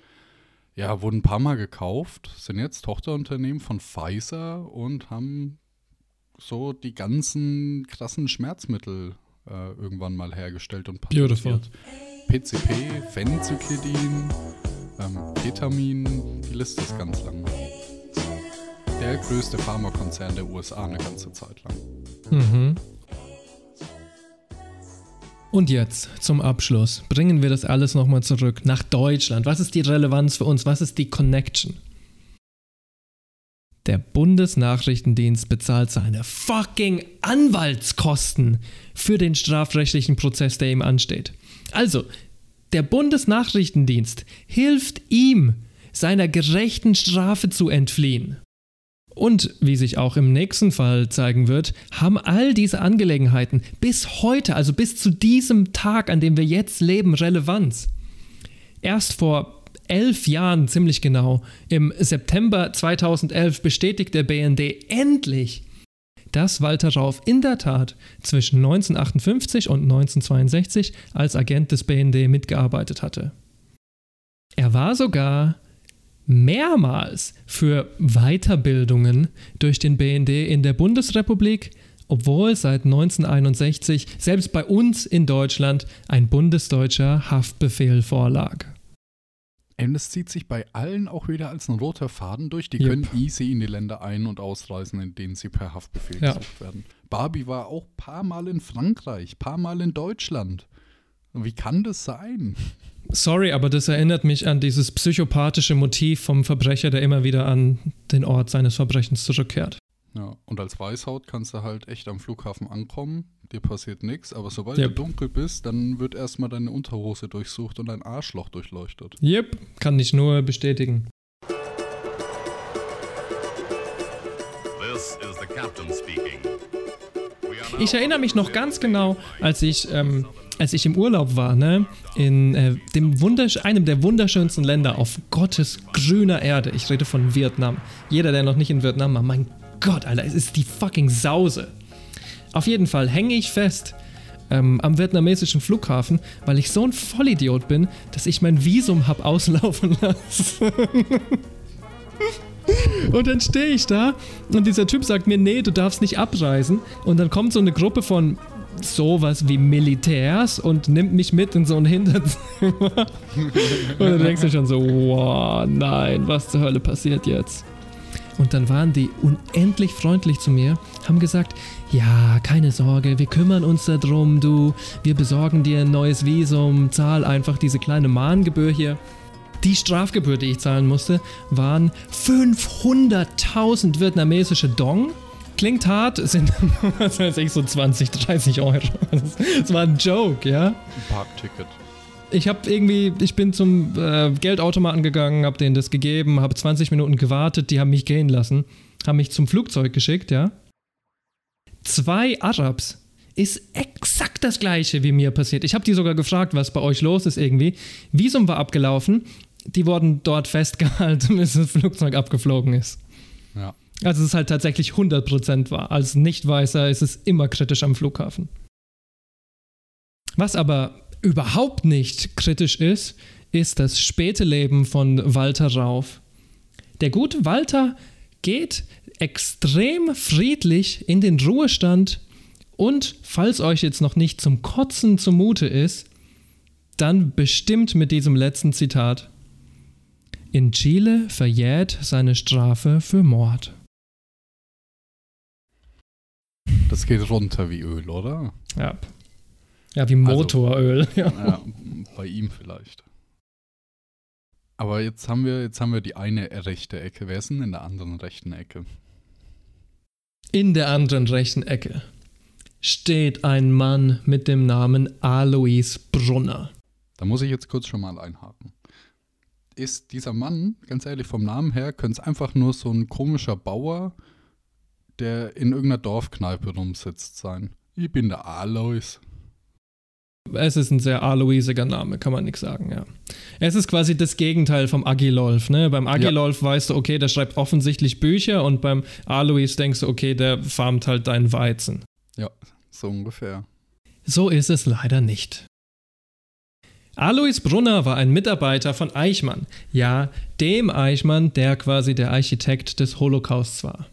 ja, wurden ein paar Mal gekauft, sind jetzt Tochterunternehmen von Pfizer und haben so die ganzen krassen Schmerzmittel äh, irgendwann mal hergestellt und patentiert. PCP, Phencyclidin, ähm, Ketamin, die Liste ist ganz lang. Der größte Pharmakonzern der USA eine ganze Zeit lang. Mhm. Und jetzt zum Abschluss bringen wir das alles nochmal zurück nach Deutschland. Was ist die Relevanz für uns? Was ist die Connection? Der Bundesnachrichtendienst bezahlt seine fucking Anwaltskosten für den strafrechtlichen Prozess, der ihm ansteht. Also, der Bundesnachrichtendienst hilft ihm, seiner gerechten Strafe zu entfliehen. Und wie sich auch im nächsten Fall zeigen wird, haben all diese Angelegenheiten bis heute, also bis zu diesem Tag, an dem wir jetzt leben, Relevanz. Erst vor elf Jahren, ziemlich genau, im September 2011 bestätigt der BND endlich, dass Walter Rauf in der Tat zwischen 1958 und 1962 als Agent des BND mitgearbeitet hatte. Er war sogar mehrmals für Weiterbildungen durch den BND in der Bundesrepublik, obwohl seit 1961 selbst bei uns in Deutschland ein bundesdeutscher Haftbefehl vorlag. Und es zieht sich bei allen auch wieder als ein roter Faden durch. Die yep. können easy in die Länder ein- und ausreisen, in denen sie per Haftbefehl ja. gesucht werden. Barbie war auch ein paar Mal in Frankreich, paar Mal in Deutschland. Wie kann das sein? Sorry, aber das erinnert mich an dieses psychopathische Motiv vom Verbrecher, der immer wieder an den Ort seines Verbrechens zurückkehrt. Ja, und als Weißhaut kannst du halt echt am Flughafen ankommen, dir passiert nichts, aber sobald yep. du dunkel bist, dann wird erstmal deine Unterhose durchsucht und dein Arschloch durchleuchtet. Yep, kann ich nur bestätigen. Ich erinnere mich noch ganz genau, als ich, ähm, als ich im Urlaub war, ne, in äh, dem wundersch einem der wunderschönsten Länder auf Gottes grüner Erde. Ich rede von Vietnam. Jeder, der noch nicht in Vietnam war, mein Gott, Alter, es ist die fucking Sause. Auf jeden Fall hänge ich fest ähm, am vietnamesischen Flughafen, weil ich so ein Vollidiot bin, dass ich mein Visum hab auslaufen lassen. Und dann stehe ich da und dieser Typ sagt mir, nee, du darfst nicht abreisen. Und dann kommt so eine Gruppe von sowas wie Militärs und nimmt mich mit in so ein Hinterzimmer. und dann denkst du schon so, wow, nein, was zur Hölle passiert jetzt? Und dann waren die unendlich freundlich zu mir, haben gesagt, ja, keine Sorge, wir kümmern uns darum, du, wir besorgen dir ein neues Visum, zahl einfach diese kleine Mahngebühr hier. Die Strafgebühr, die ich zahlen musste, waren 500.000 vietnamesische Dong. Klingt hart, sind was weiß ich, so 20, 30 Euro. Das war ein Joke, ja? Ein Parkticket. Ich habe irgendwie, ich bin zum äh, Geldautomaten gegangen, habe denen das gegeben, habe 20 Minuten gewartet, die haben mich gehen lassen, haben mich zum Flugzeug geschickt, ja? Zwei Arabs ist exakt das gleiche wie mir passiert. Ich habe die sogar gefragt, was bei euch los ist irgendwie. Visum war abgelaufen, die wurden dort festgehalten, bis das Flugzeug abgeflogen ist. Ja. Also es ist halt tatsächlich 100% wahr. Als Nichtweißer ist es immer kritisch am Flughafen. Was aber überhaupt nicht kritisch ist, ist das späte Leben von Walter Rauf. Der gute Walter geht extrem friedlich in den Ruhestand und falls euch jetzt noch nicht zum Kotzen zumute ist, dann bestimmt mit diesem letzten Zitat. In Chile verjährt seine Strafe für Mord. Das geht runter wie Öl, oder? Ja. Ja, wie Motoröl. Also, ja. ja, bei ihm vielleicht. Aber jetzt haben wir, jetzt haben wir die eine rechte Ecke. Wer ist denn in der anderen rechten Ecke? In der anderen rechten Ecke steht ein Mann mit dem Namen Alois Brunner. Da muss ich jetzt kurz schon mal einhaken. Ist dieser Mann, ganz ehrlich, vom Namen her, könnte es einfach nur so ein komischer Bauer, der in irgendeiner Dorfkneipe rumsitzt, sein. Ich bin der Alois. Es ist ein sehr aloisiger Name, kann man nichts sagen, ja. Es ist quasi das Gegenteil vom Agilolf, ne? Beim Agilolf ja. weißt du, okay, der schreibt offensichtlich Bücher und beim Alois denkst du, okay, der farmt halt deinen Weizen. Ja, so ungefähr. So ist es leider nicht. Alois Brunner war ein Mitarbeiter von Eichmann. Ja, dem Eichmann, der quasi der Architekt des Holocausts war.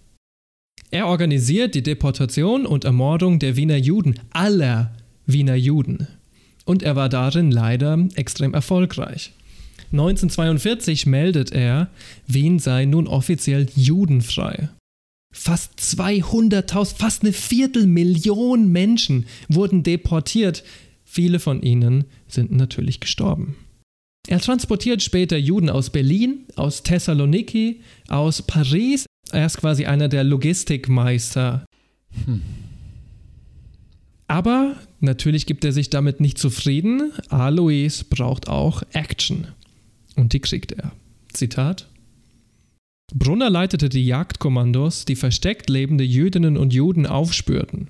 Er organisiert die Deportation und Ermordung der Wiener Juden, aller Wiener Juden und er war darin leider extrem erfolgreich. 1942 meldet er, Wien sei nun offiziell judenfrei. Fast 200.000, fast eine Viertelmillion Menschen wurden deportiert. Viele von ihnen sind natürlich gestorben. Er transportiert später Juden aus Berlin, aus Thessaloniki, aus Paris. Er ist quasi einer der Logistikmeister. Hm. Aber natürlich gibt er sich damit nicht zufrieden. Alois braucht auch Action. Und die kriegt er. Zitat. Brunner leitete die Jagdkommandos, die versteckt lebende Jüdinnen und Juden aufspürten.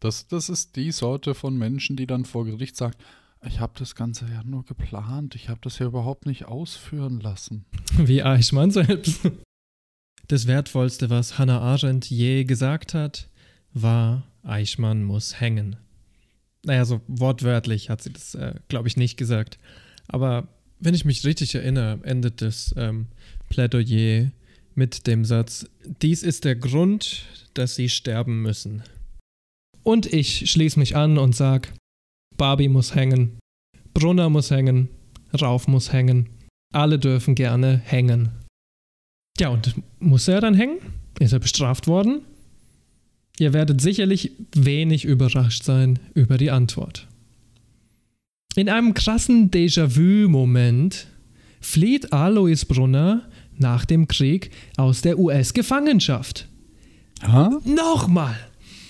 Das, das ist die Sorte von Menschen, die dann vor Gericht sagt, ich habe das Ganze ja nur geplant, ich habe das ja überhaupt nicht ausführen lassen. Wie Eichmann selbst. Das Wertvollste, was Hannah Arendt je gesagt hat, war, Eichmann muss hängen. Naja, so wortwörtlich hat sie das, äh, glaube ich, nicht gesagt. Aber wenn ich mich richtig erinnere, endet das ähm, Plädoyer mit dem Satz, dies ist der Grund, dass sie sterben müssen. Und ich schließe mich an und sage, Barbie muss hängen, Brunner muss hängen, Rauf muss hängen, alle dürfen gerne hängen. Ja, und muss er dann hängen? Ist er bestraft worden? Ihr werdet sicherlich wenig überrascht sein über die Antwort. In einem krassen Déjà-vu-Moment flieht Alois Brunner nach dem Krieg aus der US-Gefangenschaft. Nochmal!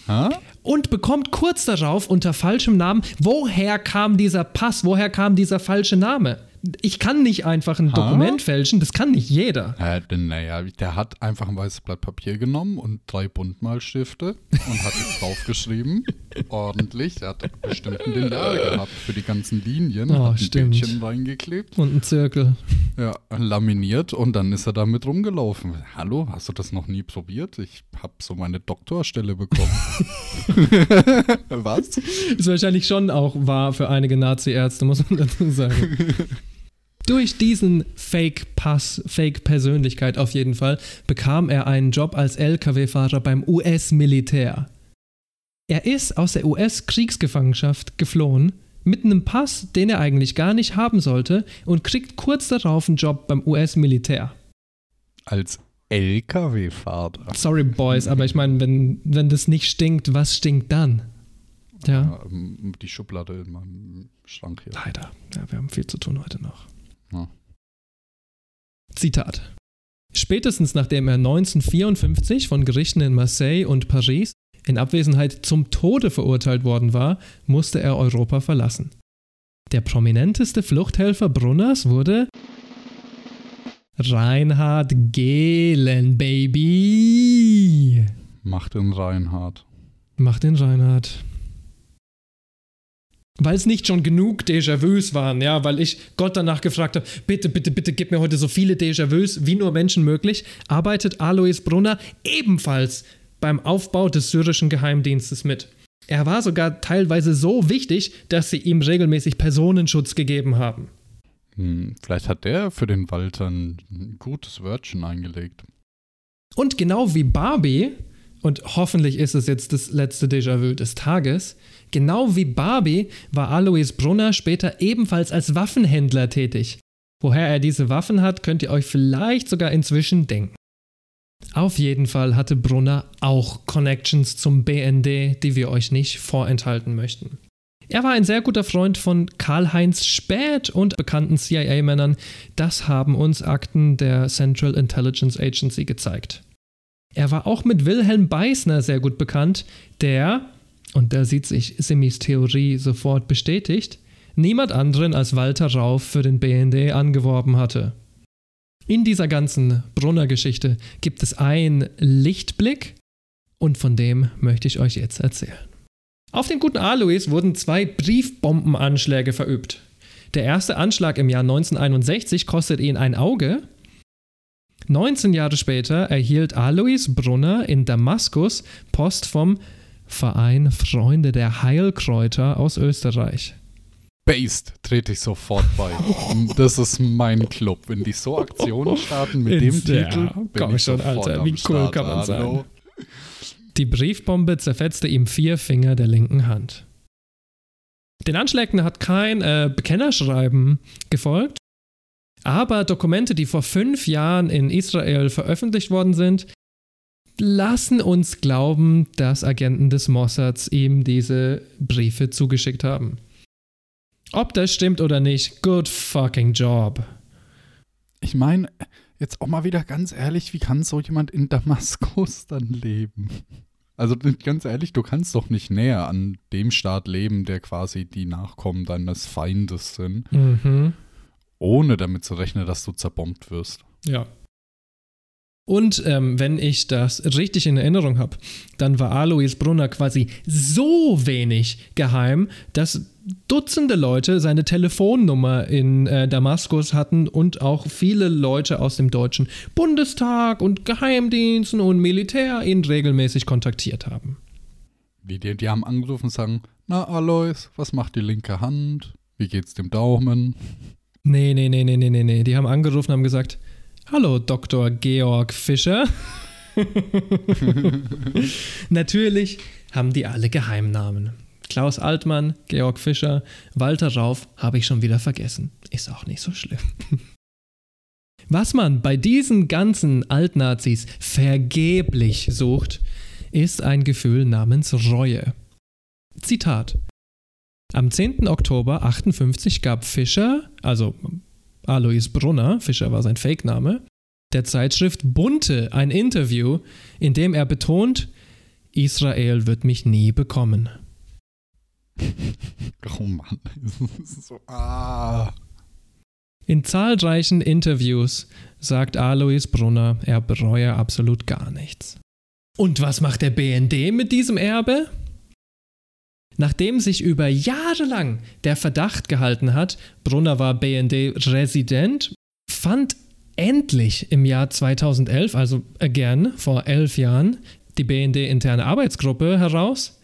Ha? Und bekommt kurz darauf unter falschem Namen, woher kam dieser Pass, woher kam dieser falsche Name? Ich kann nicht einfach ein Ha? Dokument fälschen, das kann nicht jeder. Denn, naja, der hat einfach ein weißes Blatt Papier genommen und drei Buntmalstifte und hat es draufgeschrieben. Ordentlich. Er hat bestimmt einen Lineal gehabt für die ganzen Linien. Oh, hat ein. Bildchen reingeklebt. Und ein Zirkel. Ja, laminiert und dann ist er damit rumgelaufen. Hallo, hast du das noch nie probiert? Ich habe so meine Doktorstelle bekommen. Was? Ist wahrscheinlich schon auch wahr für einige Nazi-Ärzte, muss man dazu sagen. Durch diesen Fake-Pass, Fake-Persönlichkeit auf jeden Fall, bekam er einen Job als Lkw-Fahrer beim US-Militär. Er ist aus der US-Kriegsgefangenschaft geflohen, mit einem Pass, den er eigentlich gar nicht haben sollte, und kriegt kurz darauf einen Job beim US-Militär. Als LKW-Fahrer. Sorry, Boys, aber ich meine, wenn, wenn das nicht stinkt, was stinkt dann? Ja. Die Schublade in meinem Schrank hier. Leider. Ja, wir haben viel zu tun heute noch. Ja. Zitat. Spätestens nachdem er 1954 von Gerichten in Marseille und Paris in Abwesenheit zum Tode verurteilt worden war, musste er Europa verlassen. Der prominenteste Fluchthelfer Brunners wurde Reinhard Gehlen, Baby. Macht den Reinhard. Mach den Reinhard. Weil es nicht schon genug Déjà-vus waren, ja, weil ich Gott danach gefragt habe, bitte, bitte, bitte gib mir heute so viele Déjà-vus wie nur Menschen möglich, arbeitet Alois Brunner ebenfalls beim Aufbau des syrischen Geheimdienstes mit. Er war sogar teilweise so wichtig, dass sie ihm regelmäßig Personenschutz gegeben haben. Hm, vielleicht hat der für den Walter ein gutes Wörtchen eingelegt. Und genau wie Barbie, und hoffentlich ist es jetzt das letzte Déjà-vu des Tages, genau wie Barbie war Alois Brunner später ebenfalls als Waffenhändler tätig. Woher er diese Waffen hat, könnt ihr euch vielleicht sogar inzwischen denken. Auf jeden Fall hatte Brunner auch Connections zum BND, die wir euch nicht vorenthalten möchten. Er war ein sehr guter Freund von Karl-Heinz Späth und bekannten CIA-Männern. Das haben uns Akten der Central Intelligence Agency gezeigt. Er war auch mit Wilhelm Beißner sehr gut bekannt, der, und da sieht sich Simis Theorie sofort bestätigt, niemand anderen als Walter Rauf für den BND angeworben hatte. In dieser ganzen Brunner-Geschichte gibt es einen Lichtblick und von dem möchte ich euch jetzt erzählen. Auf den guten Alois wurden zwei Briefbombenanschläge verübt. Der erste Anschlag im Jahr 1961 kostet ihn ein Auge. 19 Jahre später erhielt Alois Brunner in Damaskus Post vom Verein Freunde der Heilkräuter aus Österreich. Based trete ich sofort bei. Das ist mein Club. Wenn die so Aktionen starten mit dem Titel, bin komm ich schon, Alter, wie cool Start. kann man sein? Die Briefbombe zerfetzte ihm vier Finger der linken Hand. Den Anschlägen hat kein äh, Bekennerschreiben gefolgt, aber Dokumente, die vor fünf Jahren in Israel veröffentlicht worden sind, lassen uns glauben, dass Agenten des Mossads ihm diese Briefe zugeschickt haben. Ob das stimmt oder nicht, good fucking job. Ich meine, jetzt auch mal wieder ganz ehrlich, wie kann so jemand in Damaskus dann leben? Also ganz ehrlich, du kannst doch nicht näher an dem Staat leben, der quasi die Nachkommen deines Feindes sind, Mhm. ohne damit zu rechnen, dass du zerbombt wirst. Ja. Und ähm, wenn ich das richtig in Erinnerung habe, dann war Alois Brunner quasi so wenig geheim, dass Dutzende Leute seine Telefonnummer in äh, Damaskus hatten und auch viele Leute aus dem deutschen Bundestag und Geheimdiensten und Militär ihn regelmäßig kontaktiert haben. Wie die, die haben angerufen und sagen, na Alois, was macht die linke Hand? Wie geht's dem Daumen? Nee, nee, nee, nee, nee, nee, nee. Die haben angerufen und haben gesagt, Hallo, Dr. Georg Fischer. Natürlich haben die alle Geheimnamen. Klaus Altmann, Georg Fischer, Walter Rauf habe ich schon wieder vergessen. Ist auch nicht so schlimm. Was man bei diesen ganzen Altnazis vergeblich sucht, ist ein Gefühl namens Reue. Zitat. Am 10. Oktober 58 gab Fischer, also Alois Brunner, Fischer war sein Fake-Name, der Zeitschrift Bunte ein Interview, in dem er betont, Israel wird mich nie bekommen. Oh Mann. Das ist so, ah. In zahlreichen Interviews sagt Alois Brunner, er bereue absolut gar nichts. Und was macht der BND mit diesem Erbe? Nachdem sich über Jahre lang der Verdacht gehalten hat, Brunner war BND-Resident, fand endlich im Jahr 2011, also again vor elf Jahren, die BND-interne Arbeitsgruppe heraus,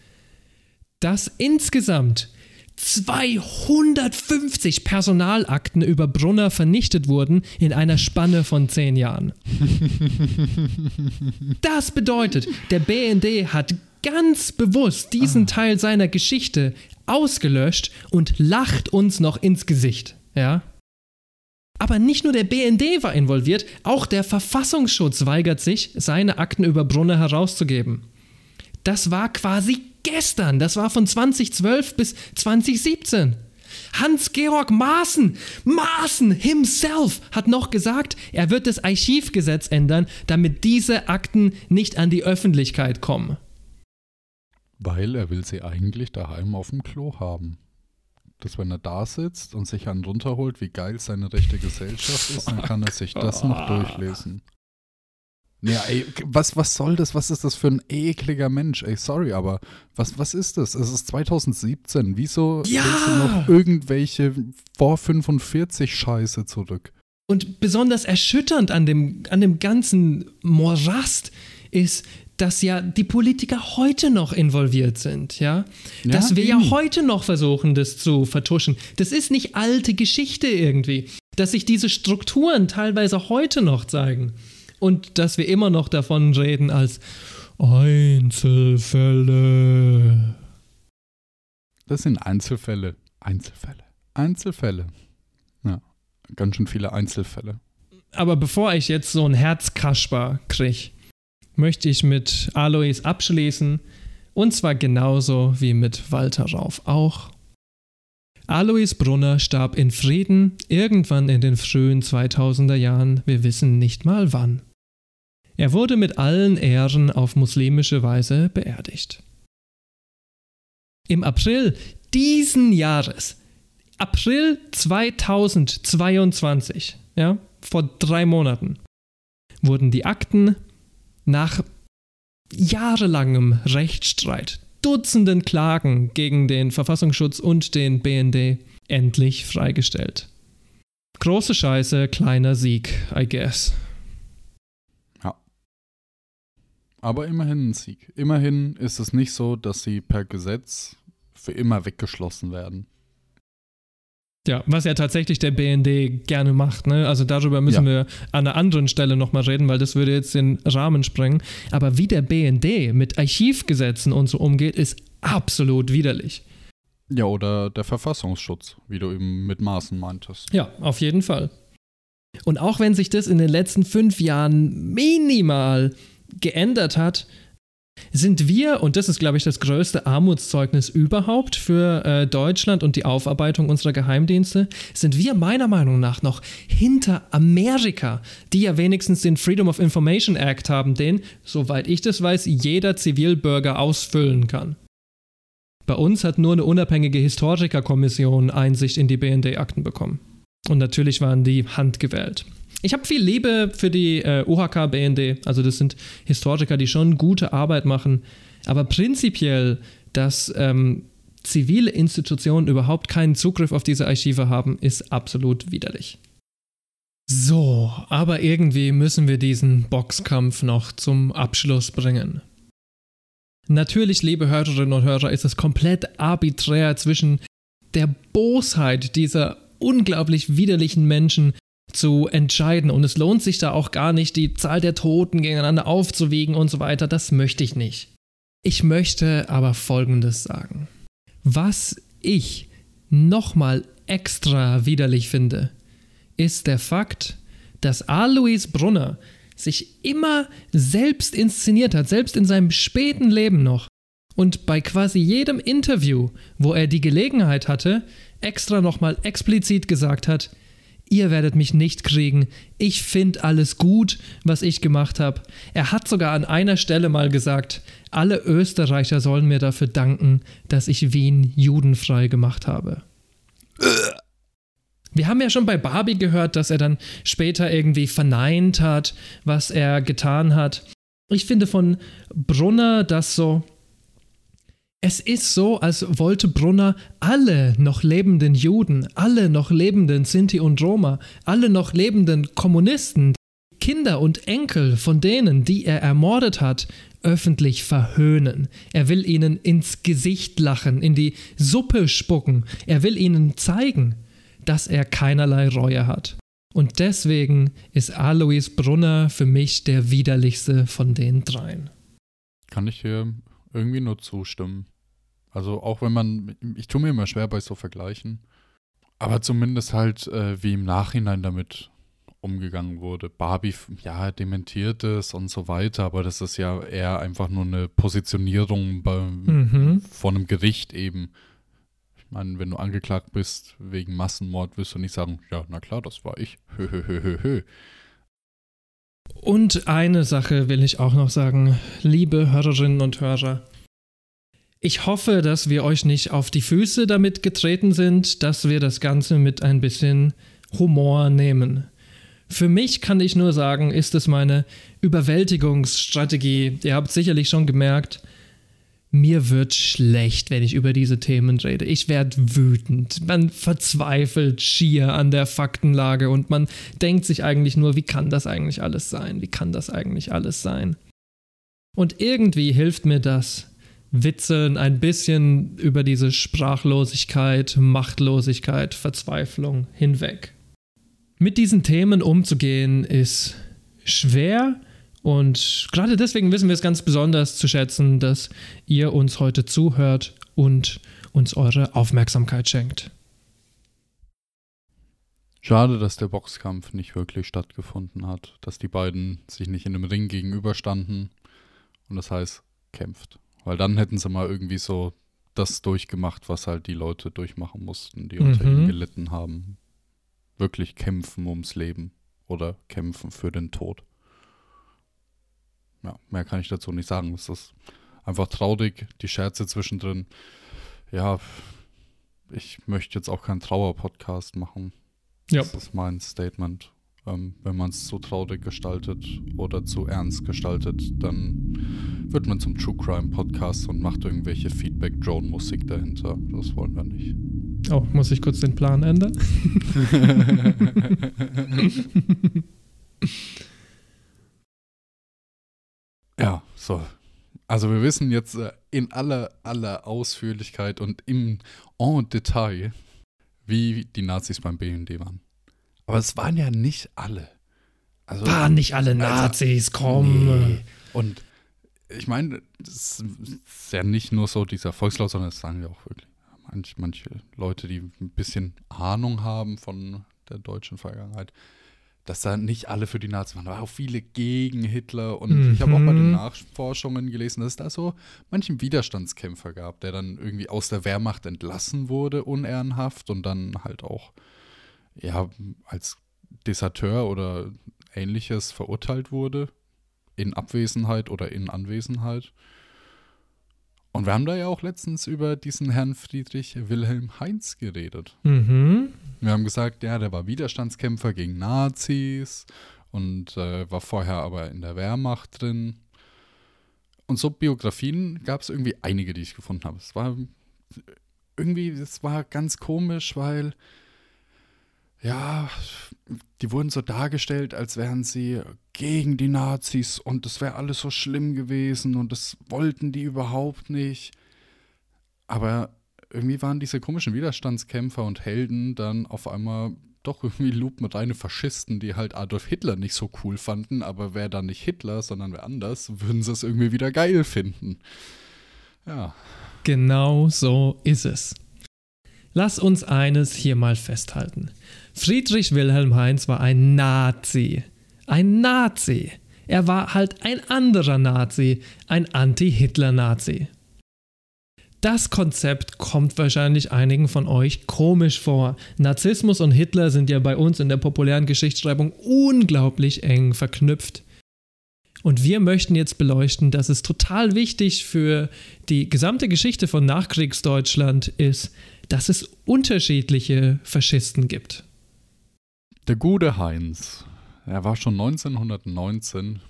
dass insgesamt 250 Personalakten über Brunner vernichtet wurden in einer Spanne von zehn Jahren. Das bedeutet, der BND hat ganz bewusst diesen Teil seiner Geschichte ausgelöscht und lacht uns noch ins Gesicht. Ja? Aber nicht nur der BND war involviert, auch der Verfassungsschutz weigert sich, seine Akten über Brunner herauszugeben. Das war quasi gestern, das war von 2012 bis 2017. Hans-Georg Maaßen, Maaßen himself hat noch gesagt, er wird das Archivgesetz ändern, damit diese Akten nicht an die Öffentlichkeit kommen. Weil er will sie eigentlich daheim auf dem Klo haben. Dass wenn er da sitzt und sich einen runterholt, wie geil seine rechte Gesellschaft ist, dann kann er sich das noch durchlesen. Ja, ey, was, was soll das? Was ist das für ein ekliger Mensch? Ey, sorry, aber was, was ist das? Es ist 2017. Wieso Ja! willst du noch irgendwelche vor 45 Scheiße zurück? Und besonders erschütternd an dem, an dem ganzen Morast ist, dass ja die Politiker heute noch involviert sind, ja? Ja, dass wir ja heute noch versuchen, das zu vertuschen. Das ist nicht alte Geschichte irgendwie. Dass sich diese Strukturen teilweise heute noch zeigen. Und dass wir immer noch davon reden als Einzelfälle. Das sind Einzelfälle. Einzelfälle. Einzelfälle. Ja, ganz schön viele Einzelfälle. Aber bevor ich jetzt so ein Herzkasper kriege, möchte ich mit Alois abschließen. Und zwar genauso wie mit Walter Rauf auch. Alois Brunner starb in Frieden irgendwann in den frühen 2000er Jahren, wir wissen nicht mal wann. Er wurde mit allen Ehren auf muslimische Weise beerdigt. Im April diesen Jahres, April 2022, ja, vor drei Monaten, wurden die Akten nach jahrelangem Rechtsstreit, Dutzenden Klagen gegen den Verfassungsschutz und den BND endlich freigestellt. Große Scheiße, kleiner Sieg, I guess. Aber immerhin ein Sieg. Immerhin ist es nicht so, dass sie per Gesetz für immer weggeschlossen werden. Ja, was ja tatsächlich der BND gerne macht, ne? Also darüber müssen Ja. wir an einer anderen Stelle nochmal reden, weil das würde jetzt den Rahmen sprengen. Aber wie der BND mit Archivgesetzen und so umgeht, ist absolut widerlich. Ja, oder der Verfassungsschutz, wie du eben mit Maßen meintest. Ja, auf jeden Fall. Und auch wenn sich das in den letzten fünf Jahren minimal geändert hat, sind wir, und das ist, glaube ich, das größte Armutszeugnis überhaupt für äh, Deutschland und die Aufarbeitung unserer Geheimdienste, sind wir meiner Meinung nach noch hinter Amerika, die ja wenigstens den Freedom of Information Act haben, den, soweit ich das weiß, jeder Zivilbürger ausfüllen kann. Bei uns hat nur eine unabhängige Historikerkommission Einsicht in die BND-Akten bekommen. Und natürlich waren die handgewählt. Ich habe viel Liebe für die äh, UHK BND. Also das sind Historiker, die schon gute Arbeit machen. Aber prinzipiell, dass ähm, zivile Institutionen überhaupt keinen Zugriff auf diese Archive haben, ist absolut widerlich. So, aber irgendwie müssen wir diesen Boxkampf noch zum Abschluss bringen. Natürlich, liebe Hörerinnen und Hörer, ist es komplett arbiträr zwischen der Bosheit dieser unglaublich widerlichen Menschen zu entscheiden. Und es lohnt sich da auch gar nicht, die Zahl der Toten gegeneinander aufzuwiegen und so weiter. Das möchte ich nicht. Ich möchte aber Folgendes sagen. Was ich nochmal extra widerlich finde, ist der Fakt, dass Alois Brunner sich immer selbst inszeniert hat, selbst in seinem späten Leben noch. Und bei quasi jedem Interview, wo er die Gelegenheit hatte, extra nochmal explizit gesagt hat, ihr werdet mich nicht kriegen, ich finde alles gut, was ich gemacht habe. Er hat sogar an einer Stelle mal gesagt, alle Österreicher sollen mir dafür danken, dass ich Wien judenfrei gemacht habe. Wir haben ja schon bei Barbie gehört, dass er dann später irgendwie verneint hat, was er getan hat. Ich finde von Brunner das so. Es ist so, als wollte Brunner alle noch lebenden Juden, alle noch lebenden Sinti und Roma, alle noch lebenden Kommunisten, Kinder und Enkel von denen, die er ermordet hat, öffentlich verhöhnen. Er will ihnen ins Gesicht lachen, in die Suppe spucken. Er will ihnen zeigen, dass er keinerlei Reue hat. Und deswegen ist Alois Brunner für mich der widerlichste von den dreien. Kann ich hier irgendwie nur zustimmen. Also auch wenn man, ich tue mir immer schwer bei so Vergleichen, aber zumindest halt, äh, wie im Nachhinein damit umgegangen wurde. Barbie, ja, dementiert es und so weiter, aber das ist ja eher einfach nur eine Positionierung bei, mhm. von einem Gericht eben. Ich meine, wenn du angeklagt bist wegen Massenmord, wirst du nicht sagen, ja, na klar, das war ich. Hö, hö, hö, hö, hö. Und eine Sache will ich auch noch sagen, liebe Hörerinnen und Hörer. Ich hoffe, dass wir euch nicht auf die Füße damit getreten sind, dass wir das Ganze mit ein bisschen Humor nehmen. Für mich kann ich nur sagen, ist es meine Überwältigungsstrategie. Ihr habt sicherlich schon gemerkt, mir wird schlecht, wenn ich über diese Themen rede. Ich werde wütend. Man verzweifelt schier an der Faktenlage und man denkt sich eigentlich nur, wie kann das eigentlich alles sein? Wie kann das eigentlich alles sein? Und irgendwie hilft mir das, Witzeln ein bisschen über diese Sprachlosigkeit, Machtlosigkeit, Verzweiflung hinweg. Mit diesen Themen umzugehen ist schwer und gerade deswegen wissen wir es ganz besonders zu schätzen, dass ihr uns heute zuhört und uns eure Aufmerksamkeit schenkt. Schade, dass der Boxkampf nicht wirklich stattgefunden hat, dass die beiden sich nicht in einem Ring gegenüberstanden und das heißt kämpft. Weil dann hätten sie mal irgendwie so das durchgemacht, was halt die Leute durchmachen mussten, die unter mhm. ihnen gelitten haben wirklich kämpfen ums Leben oder kämpfen für den Tod. Ja, mehr kann ich dazu nicht sagen. Es ist einfach traurig, die Scherze zwischendrin. Ja, ich möchte jetzt auch keinen Trauer-Podcast machen. Ja. Das ist mein Statement. Ähm, wenn man es zu traurig gestaltet oder zu ernst gestaltet, dann wird man zum True Crime Podcast und macht irgendwelche Feedback-Drone-Musik dahinter. Das wollen wir nicht. Oh, muss ich kurz den Plan ändern? ja, so. Also wir wissen jetzt äh, in aller, aller Ausführlichkeit und im en Detail, wie die Nazis beim BND waren. Aber es waren ja nicht alle. Also, waren nicht alle also, Nazis, also, komm. Nee. Und ich meine, es ist ja nicht nur so dieser Volkslaut, sondern es sagen ja auch wirklich manch, manche Leute, die ein bisschen Ahnung haben von der deutschen Vergangenheit, dass da nicht alle für die Nazis waren. Da waren auch viele gegen Hitler. Und mhm. ich habe auch bei den Nachforschungen gelesen, dass es da so manchen Widerstandskämpfer gab, der dann irgendwie aus der Wehrmacht entlassen wurde, unehrenhaft und dann halt auch ja als Deserteur oder ähnliches verurteilt wurde. In Abwesenheit oder in Anwesenheit. Und wir haben da ja auch letztens über diesen Herrn Friedrich Wilhelm Heinz geredet. Mhm. Wir haben gesagt, ja, der war Widerstandskämpfer gegen Nazis und äh, war vorher aber in der Wehrmacht drin. Und so Biografien gab es irgendwie einige, die ich gefunden habe. Es war irgendwie, es war ganz komisch, weil ja, die wurden so dargestellt, als wären sie gegen die Nazis und es wäre alles so schlimm gewesen und das wollten die überhaupt nicht. Aber irgendwie waren diese komischen Widerstandskämpfer und Helden dann auf einmal doch irgendwie lupenreine Faschisten, die halt Adolf Hitler nicht so cool fanden, aber wäre dann nicht Hitler, sondern wer anders, würden sie es irgendwie wieder geil finden. Ja. Genau so ist es. Lass uns eines hier mal festhalten. Friedrich Wilhelm Heinz war ein Nazi. Ein Nazi. Er war halt ein anderer Nazi, ein Anti-Hitler-Nazi. Das Konzept kommt wahrscheinlich einigen von euch komisch vor. Narzissmus und Hitler sind ja bei uns in der populären Geschichtsschreibung unglaublich eng verknüpft. Und wir möchten jetzt beleuchten, dass es total wichtig für die gesamte Geschichte von Nachkriegsdeutschland ist, dass es unterschiedliche Faschisten gibt. Der gute Heinz, er war schon 1919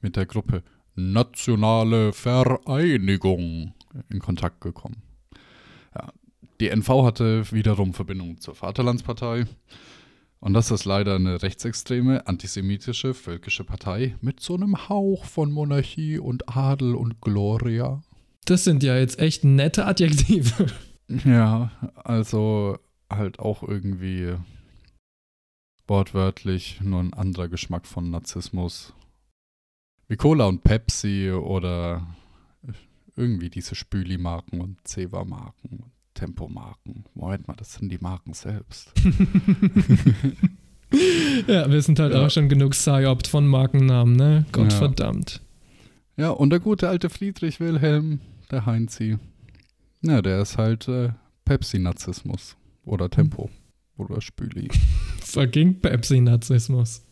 mit der Gruppe Nationale Vereinigung in Kontakt gekommen. Ja, die NV hatte wiederum Verbindung zur Vaterlandspartei. Und das ist leider eine rechtsextreme, antisemitische, völkische Partei mit so einem Hauch von Monarchie und Adel und Gloria. Das sind ja jetzt echt nette Adjektive. Ja, also halt auch irgendwie wortwörtlich nur ein anderer Geschmack von Narzissmus. Wie Cola und Pepsi oder irgendwie diese Spüli-Marken und Ceva-Marken und Tempomarken. Moment mal, das sind die Marken selbst. ja, wir sind halt ja. auch schon genug Psyopt von Markennamen, ne? Gottverdammt. Ja. ja, und der gute alte Friedrich Wilhelm, der Heinzi. Ja, der ist halt äh, Pepsi-Narzissmus oder Tempo hm. oder Spüli. Fucking Pepsi-Narzissmus.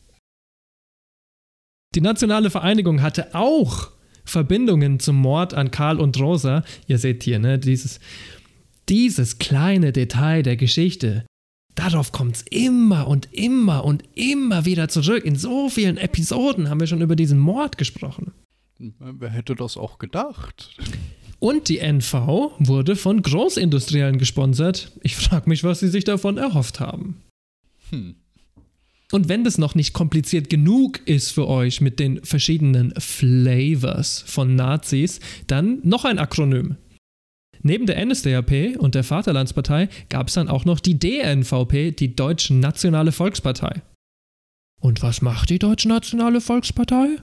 Die Nationale Vereinigung hatte auch Verbindungen zum Mord an Karl und Rosa. Ihr seht hier, ne, dieses, dieses kleine Detail der Geschichte. Darauf kommt es immer und immer und immer wieder zurück. In so vielen Episoden haben wir schon über diesen Mord gesprochen. Wer hätte das auch gedacht? Und die NV wurde von Großindustriellen gesponsert. Ich frage mich, was sie sich davon erhofft haben. Hm. Und wenn das noch nicht kompliziert genug ist für euch mit den verschiedenen Flavors von Nazis, dann noch ein Akronym. Neben der NSDAP und der Vaterlandspartei gab es dann auch noch die DNVP, die Deutsche Nationale Volkspartei. Und was macht die Deutsche Nationale Volkspartei?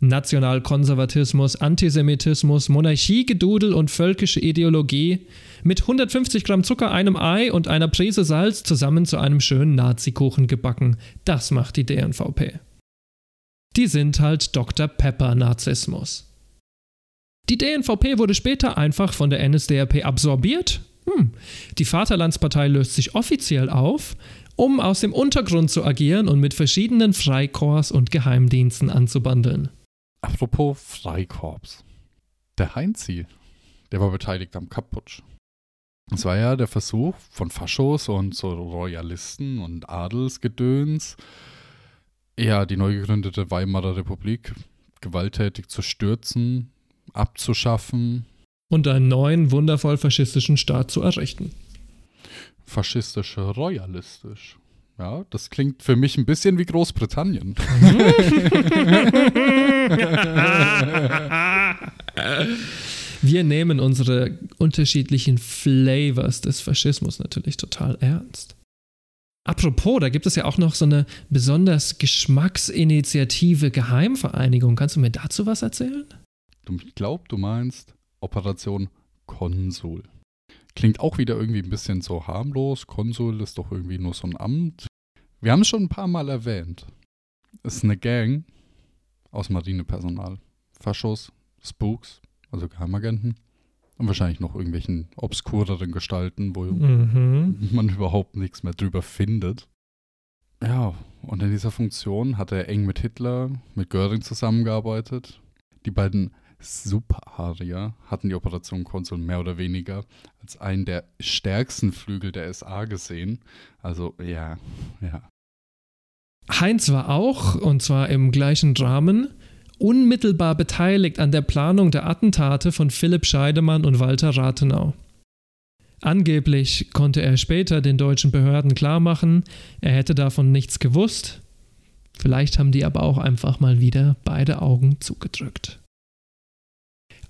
Nationalkonservatismus, Antisemitismus, Monarchiegedudel und völkische Ideologie mit 150 Gramm Zucker, einem Ei und einer Prise Salz zusammen zu einem schönen Nazikuchen gebacken. Das macht die DNVP. Die sind halt Dr. Pepper Narzissmus. Die DNVP wurde später einfach von der NSDAP absorbiert. Hm. Die Vaterlandspartei löst sich offiziell auf, um aus dem Untergrund zu agieren und mit verschiedenen Freikorps und Geheimdiensten anzubandeln. Apropos Freikorps. Der Heinzi, der war beteiligt am Kapputsch. Es war ja der Versuch von Faschos und so Royalisten und Adelsgedöns, ja, die neu gegründete Weimarer Republik gewalttätig zu stürzen, abzuschaffen. Und einen neuen, wundervoll faschistischen Staat zu errichten. Faschistische, royalistisch. Ja, das klingt für mich ein bisschen wie Großbritannien. Wir nehmen unsere unterschiedlichen Flavors des Faschismus natürlich total ernst. Apropos, da gibt es ja auch noch so eine besonders Geschmacksinitiative Geheimvereinigung. Kannst du mir dazu was erzählen? Ich glaube, du meinst Operation Konsul. Klingt auch wieder irgendwie ein bisschen so harmlos. Konsul ist doch irgendwie nur so ein Amt. Wir haben es schon ein paar Mal erwähnt. Es ist eine Gang aus Marinepersonal. Faschos, Spooks, also Geheimagenten. Und wahrscheinlich noch irgendwelchen obskureren Gestalten, wo mhm. man überhaupt nichts mehr drüber findet. Ja, und in dieser Funktion hat er eng mit Hitler, mit Göring zusammengearbeitet. Die beiden Superharier hatten die Operation Konsul mehr oder weniger als einen der stärksten Flügel der SA gesehen. Also ja, ja. Heinz war auch, und zwar im gleichen Rahmen, unmittelbar beteiligt an der Planung der Attentate von Philipp Scheidemann und Walter Rathenau. Angeblich konnte er später den deutschen Behörden klarmachen, er hätte davon nichts gewusst. Vielleicht haben die aber auch einfach mal wieder beide Augen zugedrückt.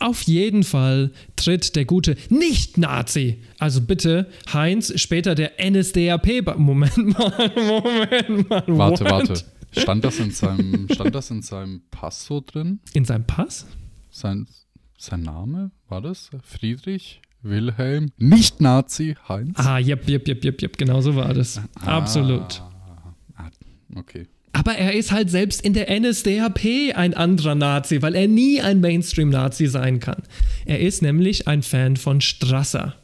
Auf jeden Fall tritt der gute Nicht-Nazi, also bitte Heinz, später der NSDAP. Moment mal, Moment mal. Warte, what? warte. Stand das, in seinem, stand das in seinem Pass so drin? In seinem Pass? Sein, sein Name war das? Friedrich Wilhelm, Nicht-Nazi Heinz? Ah, jep, jep, jep, jep, jep, genau so war das. Ah, Absolut. Ah, okay. Aber er ist halt selbst in der NSDAP ein anderer Nazi, weil er nie ein Mainstream-Nazi sein kann. Er ist nämlich ein Fan von Strasser.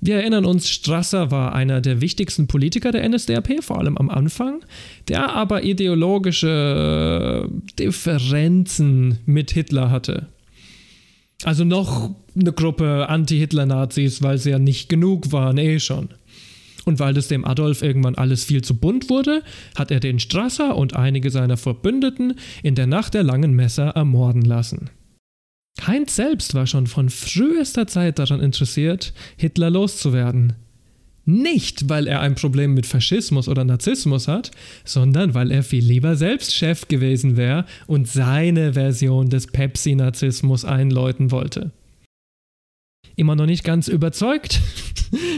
Wir erinnern uns, Strasser war einer der wichtigsten Politiker der NSDAP, vor allem am Anfang, der aber ideologische Differenzen mit Hitler hatte. Also noch eine Gruppe Anti-Hitler-Nazis, weil sie ja nicht genug waren, eh schon. Und weil das dem Adolf irgendwann alles viel zu bunt wurde, hat er den Strasser und einige seiner Verbündeten in der Nacht der langen Messer ermorden lassen. Heinz selbst war schon von frühester Zeit daran interessiert, Hitler loszuwerden. Nicht, weil er ein Problem mit Faschismus oder Narzissmus hat, sondern weil er viel lieber selbst Chef gewesen wäre und seine Version des Pepsi-Narzissmus einläuten wollte. Immer noch nicht ganz überzeugt?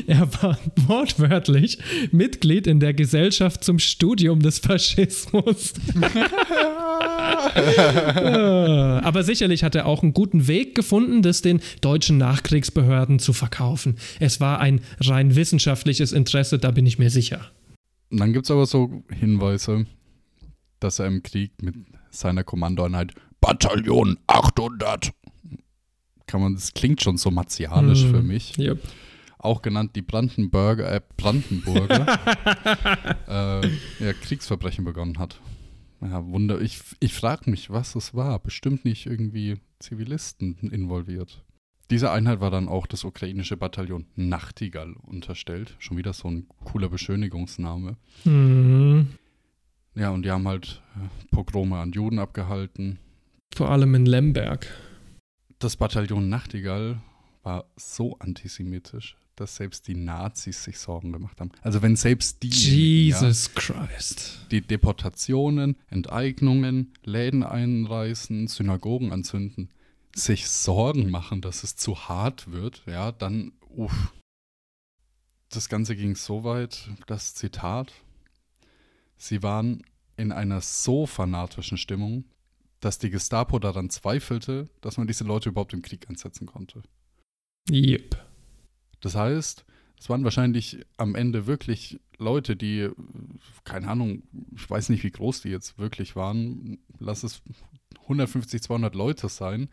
Er war wortwörtlich Mitglied in der Gesellschaft zum Studium des Faschismus. Aber sicherlich hat er auch einen guten Weg gefunden, das den deutschen Nachkriegsbehörden zu verkaufen. Es war ein rein wissenschaftliches Interesse, da bin ich mir sicher. Dann gibt es aber so Hinweise, dass er im Krieg mit seiner Kommandoeinheit Bataillon 800 kann man, das klingt schon so martialisch mm, für mich. Yep. Auch genannt die Brandenburger, äh, Brandenburger, äh, ja, Kriegsverbrechen begonnen hat. Ja, Wunder. Ich, ich frage mich, was es war. Bestimmt nicht irgendwie Zivilisten involviert. Diese Einheit war dann auch das ukrainische Bataillon Nachtigall unterstellt. Schon wieder so ein cooler Beschönigungsname. Mhm. Ja, und die haben halt äh, Pogrome an Juden abgehalten. Vor allem in Lemberg. Das Bataillon Nachtigall war so antisemitisch, dass selbst die Nazis sich Sorgen gemacht haben. Also wenn selbst die Jesus ja, Christ die Deportationen, Enteignungen, Läden einreißen, Synagogen anzünden, sich Sorgen machen, dass es zu hart wird, ja, dann uff. Das Ganze ging so weit, das Zitat, sie waren in einer so fanatischen Stimmung, dass die Gestapo daran zweifelte, dass man diese Leute überhaupt im Krieg einsetzen konnte. Yep. Das heißt, es waren wahrscheinlich am Ende wirklich Leute, die, keine Ahnung, ich weiß nicht, wie groß die jetzt wirklich waren, lass es 150, 200 Leute sein,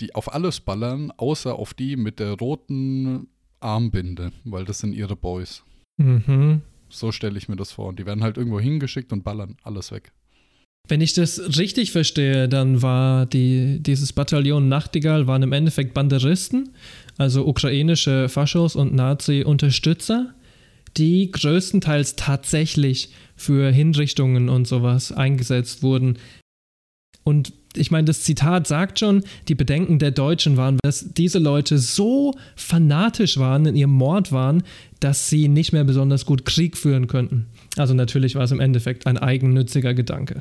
die auf alles ballern, außer auf die mit der roten Armbinde, weil das sind ihre Boys. Mhm. So stelle ich mir das vor. Und die werden halt irgendwo hingeschickt und ballern alles weg. Wenn ich das richtig verstehe, dann war die, dieses Bataillon Nachtigall waren im Endeffekt Banderisten, also ukrainische Faschos und Nazi-Unterstützer, die größtenteils tatsächlich für Hinrichtungen und sowas eingesetzt wurden. Und ich meine, das Zitat sagt schon, die Bedenken der Deutschen waren, dass diese Leute so fanatisch waren, in ihrem Mord waren, dass sie nicht mehr besonders gut Krieg führen könnten. Also natürlich war es im Endeffekt ein eigennütziger Gedanke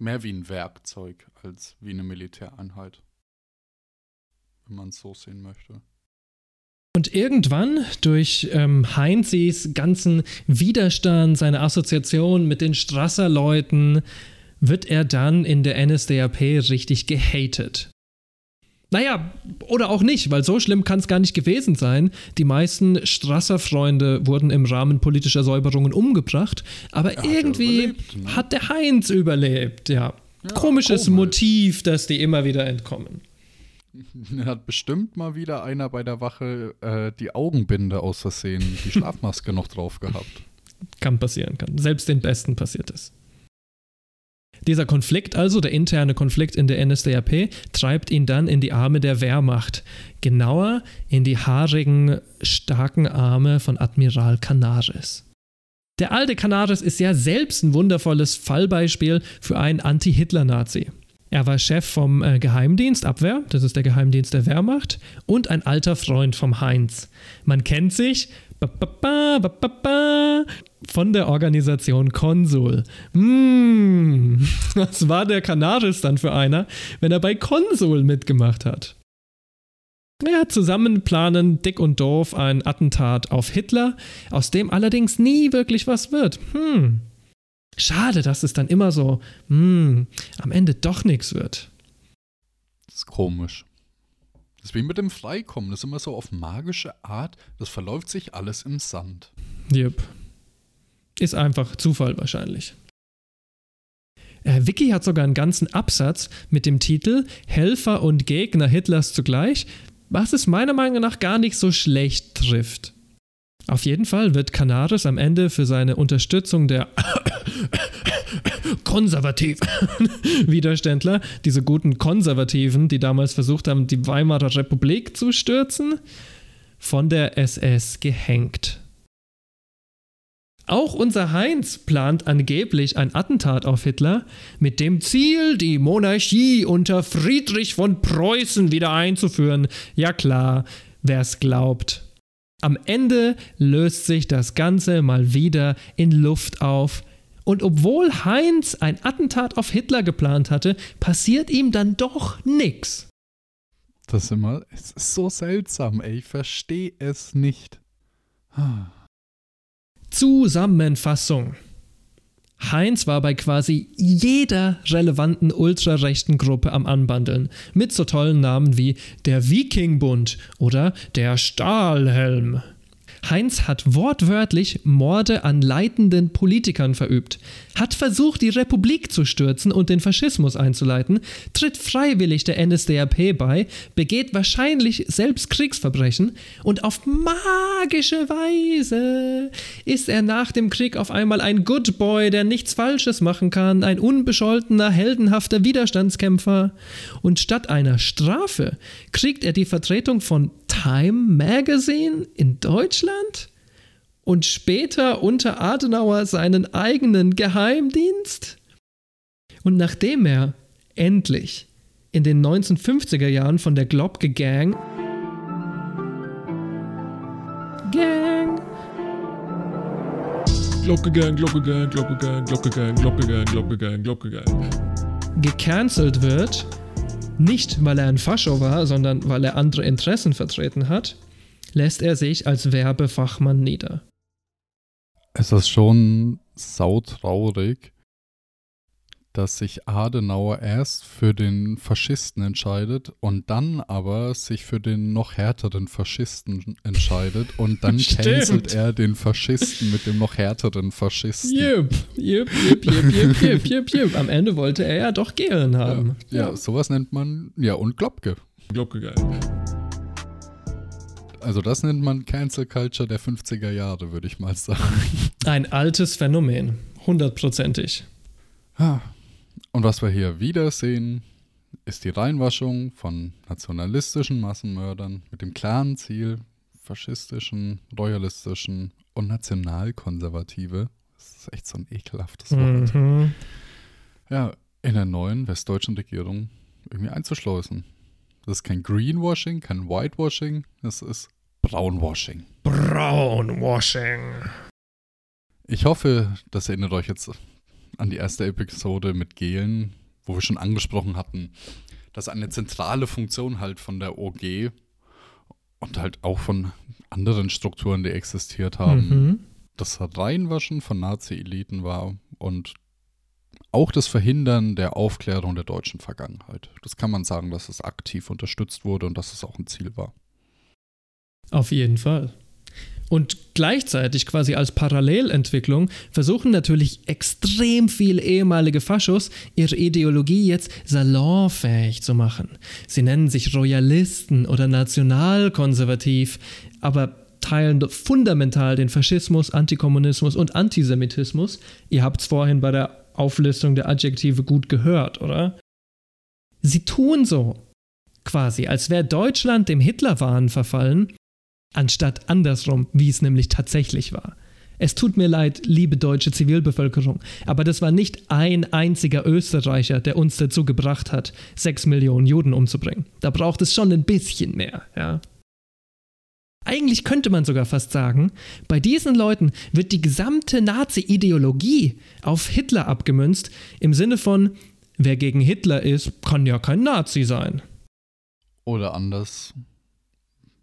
mehr wie ein Werkzeug als wie eine Militäreinheit. Wenn man es so sehen möchte. Und irgendwann durch ähm, Heinzis ganzen Widerstand, seine Assoziation mit den Strasser-Leuten, wird er dann in der NSDAP richtig gehatet. Naja, oder auch nicht, weil so schlimm kann es gar nicht gewesen sein. Die meisten Strasser-Freunde wurden im Rahmen politischer Säuberungen umgebracht, aber ja, irgendwie hat, ne? hat der Heinz überlebt, ja. ja Komisches komisch. Motiv, dass die immer wieder entkommen. Hat bestimmt mal wieder einer bei der Wache äh, die Augenbinde aus Versehen, die Schlafmaske noch drauf gehabt. Kann passieren, kann. Selbst den Besten passiert es. Dieser Konflikt also, der interne Konflikt in der NSDAP, treibt ihn dann in die Arme der Wehrmacht, genauer in die haarigen, starken Arme von Admiral Canaris. Der alte Canaris ist ja selbst ein wundervolles Fallbeispiel für einen Anti-Hitler-Nazi. Er war Chef vom äh, Geheimdienst Abwehr, das ist der Geheimdienst der Wehrmacht, und ein alter Freund vom Heinz. Man kennt sich, von der Organisation Konsul. Hm, was war der Canaris dann für einer, wenn er bei Konsul mitgemacht hat? Ja, zusammen planen Dick und Doof ein Attentat auf Hitler, aus dem allerdings nie wirklich was wird. Hm. Schade, dass es dann immer so, hm, am Ende doch nichts wird. Das ist komisch. Das ist wie mit dem Freikommen. Das ist immer so auf magische Art. Das verläuft sich alles im Sand. Yep. Ist einfach Zufall wahrscheinlich. Äh, Wiki hat sogar einen ganzen Absatz mit dem Titel Helfer und Gegner Hitlers zugleich, was es meiner Meinung nach gar nicht so schlecht trifft. Auf jeden Fall wird Canaris am Ende für seine Unterstützung der konservativ Widerständler, diese guten Konservativen, die damals versucht haben, die Weimarer Republik zu stürzen, von der SS gehängt. Auch unser Heinz plant angeblich ein Attentat auf Hitler mit dem Ziel, die Monarchie unter Friedrich von Preußen wieder einzuführen. Ja klar, wer's glaubt. Am Ende löst sich das Ganze mal wieder in Luft auf. Und obwohl Heinz ein Attentat auf Hitler geplant hatte, passiert ihm dann doch nichts. Das ist immer, so seltsam, ey, ich verstehe es nicht. Ah. Zusammenfassung. Heinz war bei quasi jeder relevanten ultrarechten Gruppe am Anbandeln, mit so tollen Namen wie der Vikingbund oder der Stahlhelm. Heinz hat wortwörtlich Morde an leitenden Politikern verübt, hat versucht, die Republik zu stürzen und den Faschismus einzuleiten, tritt freiwillig der NSDAP bei, begeht wahrscheinlich selbst Kriegsverbrechen und auf magische Weise ist er nach dem Krieg auf einmal ein Good Boy, der nichts Falsches machen kann, ein unbescholtener, heldenhafter Widerstandskämpfer. Und statt einer Strafe kriegt er die Vertretung von Time Magazine in Deutschland und später unter Adenauer seinen eigenen Geheimdienst? Und nachdem er endlich in den 1950er Jahren von der Globke Gang Gang Glocke Gang, Glocke Gang, Glocke Gang, Glocke Gang, Glocke Gang, Glocke Gang, Glocke Gang gecancelt wird, nicht weil er ein Fascho war, sondern weil er andere Interessen vertreten hat, lässt er sich als Werbefachmann nieder. Es ist schon sautraurig, dass sich Adenauer erst für den Faschisten entscheidet und dann aber sich für den noch härteren Faschisten entscheidet und dann cancelt er den Faschisten mit dem noch härteren Faschisten. Jupp, jupp, jupp, jupp, jupp, jupp, jupp, jupp. Am Ende wollte er ja doch Gehlen haben. Ja, ja, sowas nennt man, ja, und Globke. Glocke Gang. Also das nennt man Cancel Culture der 50er Jahre, würde ich mal sagen. Ein altes Phänomen, hundertprozentig. Ah. Und was wir hier wieder sehen, ist die Reinwaschung von nationalistischen Massenmördern mit dem klaren Ziel, faschistischen, royalistischen und nationalkonservative, das ist echt so ein ekelhaftes Wort, Mhm. ja, in der neuen westdeutschen Regierung irgendwie einzuschleusen. Das ist kein Greenwashing, kein Whitewashing, das ist Brownwashing. Brownwashing. Ich hoffe, das erinnert euch jetzt an die erste Episode mit Gelen, wo wir schon angesprochen hatten, dass eine zentrale Funktion halt von der OG und halt auch von anderen Strukturen, die existiert haben, Mhm. das Reinwaschen von Nazi-Eliten war und auch das Verhindern der Aufklärung der deutschen Vergangenheit. Das kann man sagen, dass es aktiv unterstützt wurde und dass es auch ein Ziel war. Auf jeden Fall. Und gleichzeitig quasi als Parallelentwicklung versuchen natürlich extrem viele ehemalige Faschos ihre Ideologie jetzt salonfähig zu machen. Sie nennen sich Royalisten oder nationalkonservativ, aber teilen fundamental den Faschismus, Antikommunismus und Antisemitismus. Ihr habt es vorhin bei der Auflistung der Adjektive gut gehört, oder? Sie tun so, quasi, als wäre Deutschland dem Hitlerwahn verfallen anstatt andersrum, wie es nämlich tatsächlich war. Es tut mir leid, liebe deutsche Zivilbevölkerung, aber das war nicht ein einziger Österreicher, der uns dazu gebracht hat, sechs Millionen Juden umzubringen. Da braucht es schon ein bisschen mehr, ja. Eigentlich könnte man sogar fast sagen, bei diesen Leuten wird die gesamte Nazi-Ideologie auf Hitler abgemünzt, im Sinne von, wer gegen Hitler ist, kann ja kein Nazi sein. Oder anders,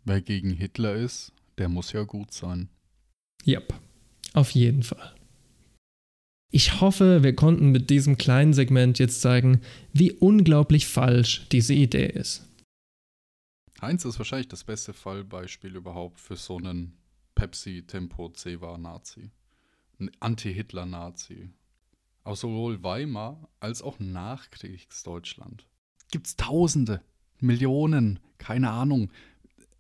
wer gegen Hitler ist, der muss ja gut sein. Yep, auf jeden Fall. Ich hoffe, wir konnten mit diesem kleinen Segment jetzt zeigen, wie unglaublich falsch diese Idee ist. Heinz ist wahrscheinlich das beste Fallbeispiel überhaupt für so einen Pepsi-Tempo-Ceva-Nazi. Ein Anti-Hitler-Nazi. Aus sowohl Weimar als auch Nachkriegsdeutschland. Gibt's Tausende, Millionen, keine Ahnung.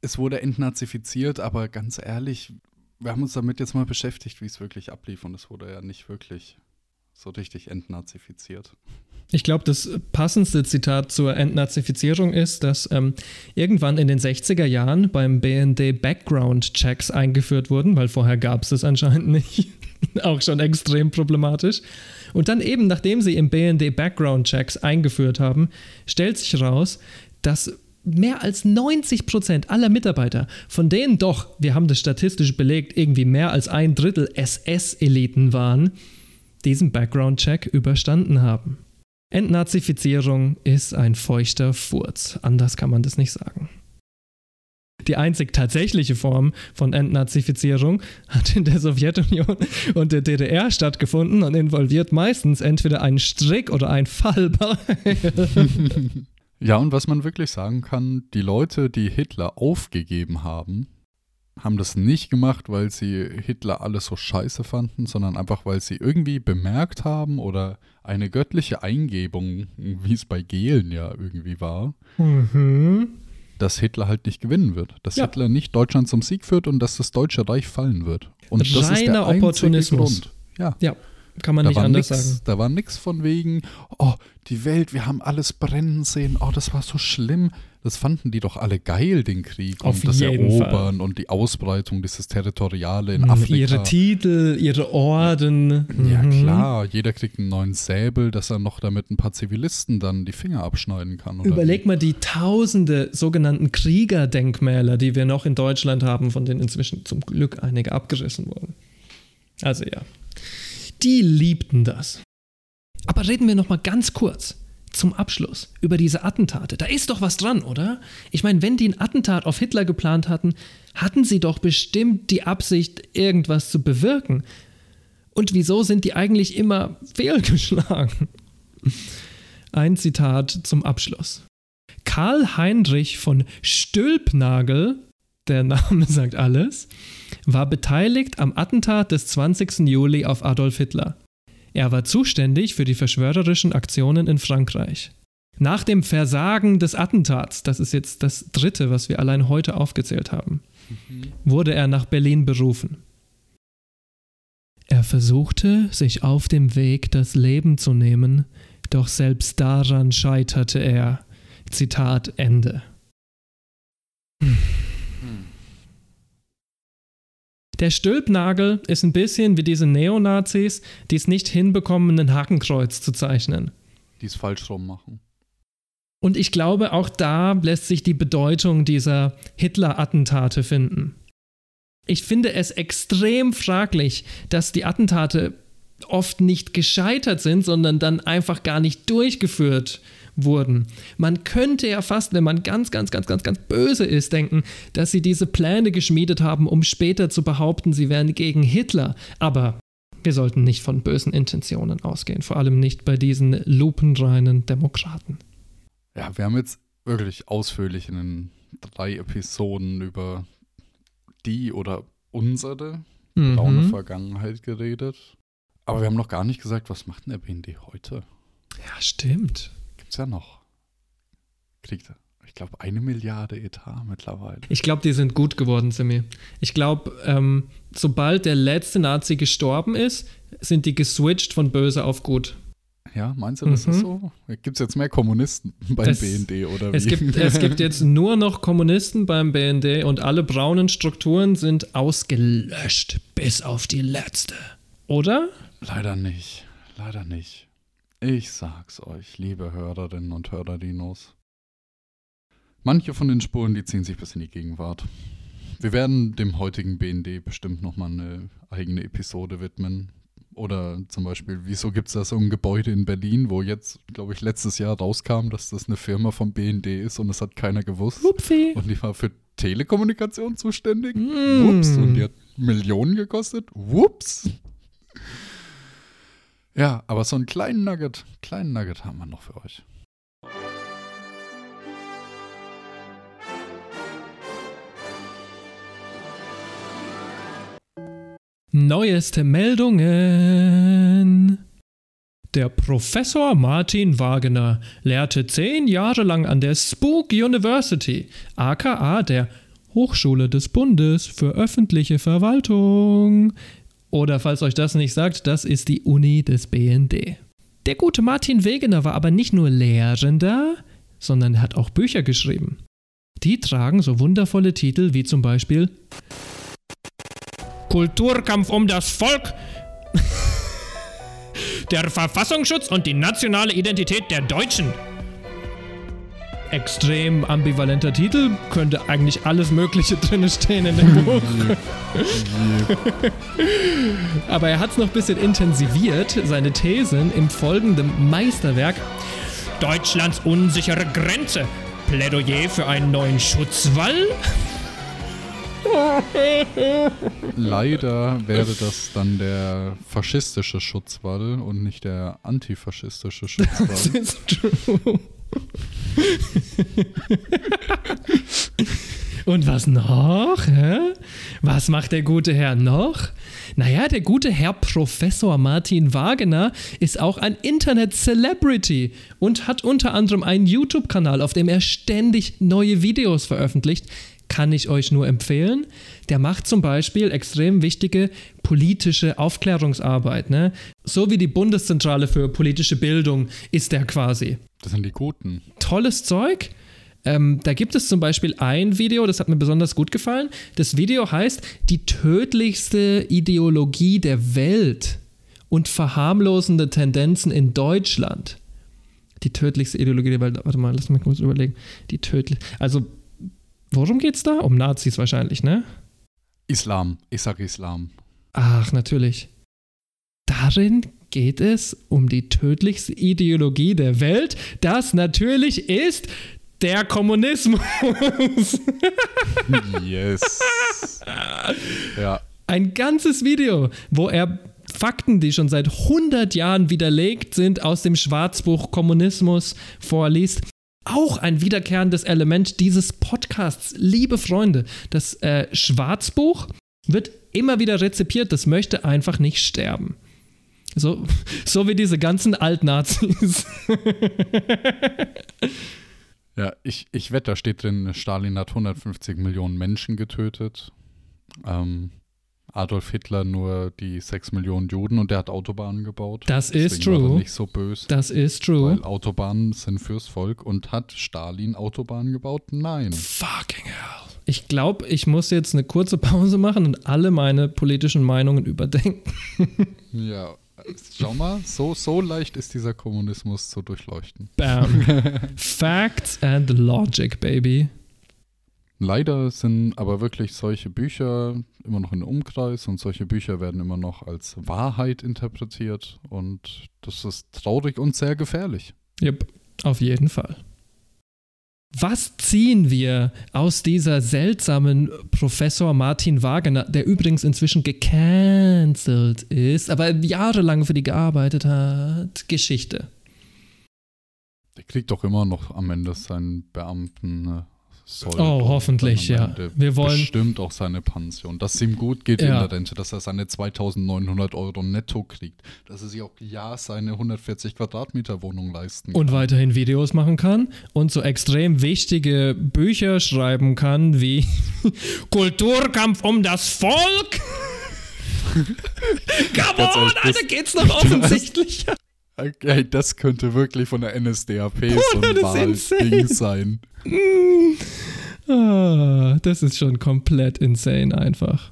Es wurde entnazifiziert, aber ganz ehrlich, wir haben uns damit jetzt mal beschäftigt, wie es wirklich ablief und es wurde ja nicht wirklich so richtig entnazifiziert. Ich glaube, das passendste Zitat zur Entnazifizierung ist, dass ähm, irgendwann in den 60er Jahren beim BND Background-Checks eingeführt wurden, weil vorher gab es es anscheinend nicht. Auch schon extrem problematisch. Und dann eben, nachdem sie im BND Background-Checks eingeführt haben, stellt sich heraus, dass mehr als 90 Prozent aller Mitarbeiter, von denen doch, wir haben das statistisch belegt, irgendwie mehr als ein Drittel SS-Eliten waren, diesen Background-Check überstanden haben. Entnazifizierung ist ein feuchter Furz. Anders kann man das nicht sagen. Die einzig tatsächliche Form von Entnazifizierung hat in der Sowjetunion und der DDR stattgefunden und involviert meistens entweder einen Strick oder ein Fallbeil. ja, und was man wirklich sagen kann, die Leute, die Hitler aufgegeben haben, haben das nicht gemacht, weil sie Hitler alles so scheiße fanden, sondern einfach, weil sie irgendwie bemerkt haben oder eine göttliche Eingebung, wie es bei Gehlen ja irgendwie war, mhm. dass Hitler halt nicht gewinnen wird. Dass ja. Hitler nicht Deutschland zum Sieg führt und dass das Deutsche Reich fallen wird. Und Reiner das ist der Opportunismus. Grund. Ja. ja. Kann man da nicht anders nix, sagen. Da war nichts von wegen, oh, die Welt, wir haben alles brennen sehen, oh, das war so schlimm. Das fanden die doch alle geil, den Krieg Auf und das Erobern Fall. und die Ausbreitung dieses Territoriale in Afrika. Ihre Titel, ihre Orden. Ja, mhm. klar, jeder kriegt einen neuen Säbel, dass er noch damit ein paar Zivilisten dann die Finger abschneiden kann. Überleg wie? mal die tausende sogenannten Kriegerdenkmäler, die wir noch in Deutschland haben, von denen inzwischen zum Glück einige abgerissen wurden. Also ja, die liebten das. Aber reden wir noch mal ganz kurz zum Abschluss über diese Attentate. Da ist doch was dran, oder? Ich meine, wenn die ein Attentat auf Hitler geplant hatten, hatten sie doch bestimmt die Absicht, irgendwas zu bewirken. Und wieso sind die eigentlich immer fehlgeschlagen? Ein Zitat zum Abschluss. Karl Heinrich von Stülpnagel, der Name sagt alles, war beteiligt am Attentat des 20. Juli auf Adolf Hitler. Er war zuständig für die verschwörerischen Aktionen in Frankreich. Nach dem Versagen des Attentats, das ist jetzt das dritte, was wir allein heute aufgezählt haben, mhm. wurde er nach Berlin berufen. Er versuchte, sich auf dem Weg das Leben zu nehmen, doch selbst daran scheiterte er. Zitat Ende. Hm. Der Stülpnagel ist ein bisschen wie diese Neonazis, die es nicht hinbekommen, ein Hakenkreuz zu zeichnen. Die es falsch rum machen. Und ich glaube, auch da lässt sich die Bedeutung dieser Hitler-Attentate finden. Ich finde es extrem fraglich, dass die Attentate oft nicht gescheitert sind, sondern dann einfach gar nicht durchgeführt wurden. Man könnte ja fast, wenn man ganz, ganz, ganz, ganz, ganz böse ist, denken, dass sie diese Pläne geschmiedet haben, um später zu behaupten, sie wären gegen Hitler. Aber wir sollten nicht von bösen Intentionen ausgehen, vor allem nicht bei diesen lupenreinen Demokraten. Ja, wir haben jetzt wirklich ausführlich in den drei Episoden über die oder unsere mhm. braune Vergangenheit geredet. Aber wir haben noch gar nicht gesagt, was macht denn der BND heute? Ja, stimmt gibt es ja noch. Kriegt, ich glaube, eine Milliarde Etat mittlerweile. Ich glaube, die sind gut geworden, Simi. Ich glaube, ähm, sobald der letzte Nazi gestorben ist, sind die geswitcht von böse auf gut. Ja, meinst du, das mhm. ist so? Gibt es jetzt mehr Kommunisten beim das, BND oder wie? Es gibt, es gibt jetzt nur noch Kommunisten beim BND und alle braunen Strukturen sind ausgelöscht, bis auf die letzte. Oder? Leider nicht. Leider nicht. Ich sag's euch, liebe Hörerinnen und Hörerinos. Manche von den Spuren, die ziehen sich bis in die Gegenwart. Wir werden dem heutigen BND bestimmt nochmal eine eigene Episode widmen. Oder zum Beispiel, wieso gibt es da so ein Gebäude in Berlin, wo jetzt, glaube ich, letztes Jahr rauskam, dass das eine Firma vom BND ist und das hat keiner gewusst. Upsi. Und die war für Telekommunikation zuständig. Mm. Ups. Und die hat Millionen gekostet. Whoops. Ja, aber so einen kleinen Nugget, kleinen Nugget haben wir noch für euch. Neueste Meldungen. Der Professor Martin Wagner lehrte zehn Jahre lang an der Spook University, aka der Hochschule des Bundes für öffentliche Verwaltung Oder falls euch das nicht sagt, das ist die Uni des BND. Der gute Martin Wegener war aber nicht nur Lehrender, sondern er hat auch Bücher geschrieben. Die tragen so wundervolle Titel wie zum Beispiel Kulturkampf um das Volk, der Verfassungsschutz und die nationale Identität der Deutschen. Extrem ambivalenter Titel, könnte eigentlich alles Mögliche drin stehen in dem Buch. Aber er hat es noch ein bisschen intensiviert, seine Thesen im folgenden Meisterwerk Deutschlands unsichere Grenze. Plädoyer für einen neuen Schutzwall? Leider wäre das dann der faschistische Schutzwall und nicht der antifaschistische Schutzwall. Das ist true. Und was noch? Hä? Was macht der gute Herr noch? Naja, der gute Herr Professor Martin Wagener ist auch ein Internet-Celebrity und hat unter anderem einen YouTube-Kanal, auf dem er ständig neue Videos veröffentlicht. Kann ich euch nur empfehlen. Der macht zum Beispiel extrem wichtige politische Aufklärungsarbeit. Ne? So wie die Bundeszentrale für politische Bildung ist der quasi. Das sind die Guten. Tolles Zeug. Ähm, da gibt es zum Beispiel ein Video, das hat mir besonders gut gefallen. Das Video heißt Die tödlichste Ideologie der Welt und verharmlosende Tendenzen in Deutschland. Die tödlichste Ideologie der Welt. Warte mal, lass mich kurz überlegen. Die tödlich. Also, worum geht's da? Um Nazis wahrscheinlich, ne? Islam. Ich sage Islam. Ach, natürlich. Darin geht es um die tödlichste Ideologie der Welt. Das natürlich ist der Kommunismus. yes. ja. Ein ganzes Video, wo er Fakten, die schon seit 100 Jahren widerlegt sind, aus dem Schwarzbuch Kommunismus vorliest. Auch ein wiederkehrendes Element dieses Podcasts. Liebe Freunde, das äh, Schwarzbuch wird immer wieder rezipiert. Das möchte einfach nicht sterben. So, so wie diese ganzen Altnazis. ja, ich, ich wette, da steht drin, Stalin hat 150 Millionen Menschen getötet. Ähm, Adolf Hitler nur die 6 Millionen Juden und der hat Autobahnen gebaut. Das ist true. nicht so böse. Das ist true. Weil Autobahnen sind fürs Volk und hat Stalin Autobahnen gebaut? Nein. Fucking hell. Ich glaube, ich muss jetzt eine kurze Pause machen und alle meine politischen Meinungen überdenken. ja, Schau mal, so, so leicht ist dieser Kommunismus zu durchleuchten. Bam. Facts and Logic, baby. Leider sind aber wirklich solche Bücher immer noch in Umkreis und solche Bücher werden immer noch als Wahrheit interpretiert und das ist traurig und sehr gefährlich. Yep, auf jeden Fall. Was ziehen wir aus dieser seltsamen Professor Martin Wagner, der übrigens inzwischen gecancelt ist, aber jahrelang für die gearbeitet hat, Geschichte? Der kriegt doch immer noch am Ende seinen Beamten ne? soll. Oh, hoffentlich, ja. Wir wollen bestimmt auch seine Pension, dass es ihm gut geht ja. in der Rente, dass er seine 2900 Euro netto kriegt, dass er sich auch ja seine 140 Quadratmeter Wohnung leisten kann. Und weiterhin Videos machen kann und so extrem wichtige Bücher schreiben kann wie Kulturkampf um das Volk. Come on, Alter, geht's noch offensichtlicher. Okay, das könnte wirklich von der NSDAP Bruder, so ein Wahlding sein. Ah, das ist schon komplett insane einfach.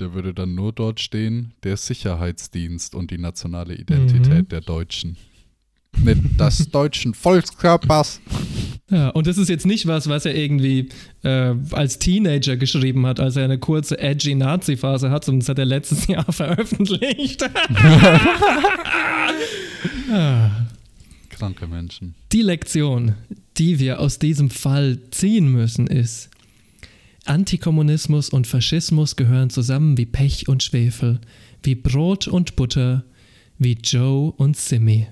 Der würde dann nur dort stehen, der Sicherheitsdienst und die nationale Identität mhm. der Deutschen. Mit des deutschen Volkskörpers. Ja, und das ist jetzt nicht was, was er irgendwie äh, als Teenager geschrieben hat, als er eine kurze edgy Nazi-Phase hat, sondern das hat er letztes Jahr veröffentlicht. ah. Kranke Menschen. Die Lektion, die wir aus diesem Fall ziehen müssen, ist, Antikommunismus und Faschismus gehören zusammen wie Pech und Schwefel, wie Brot und Butter, wie Joe und Simmy.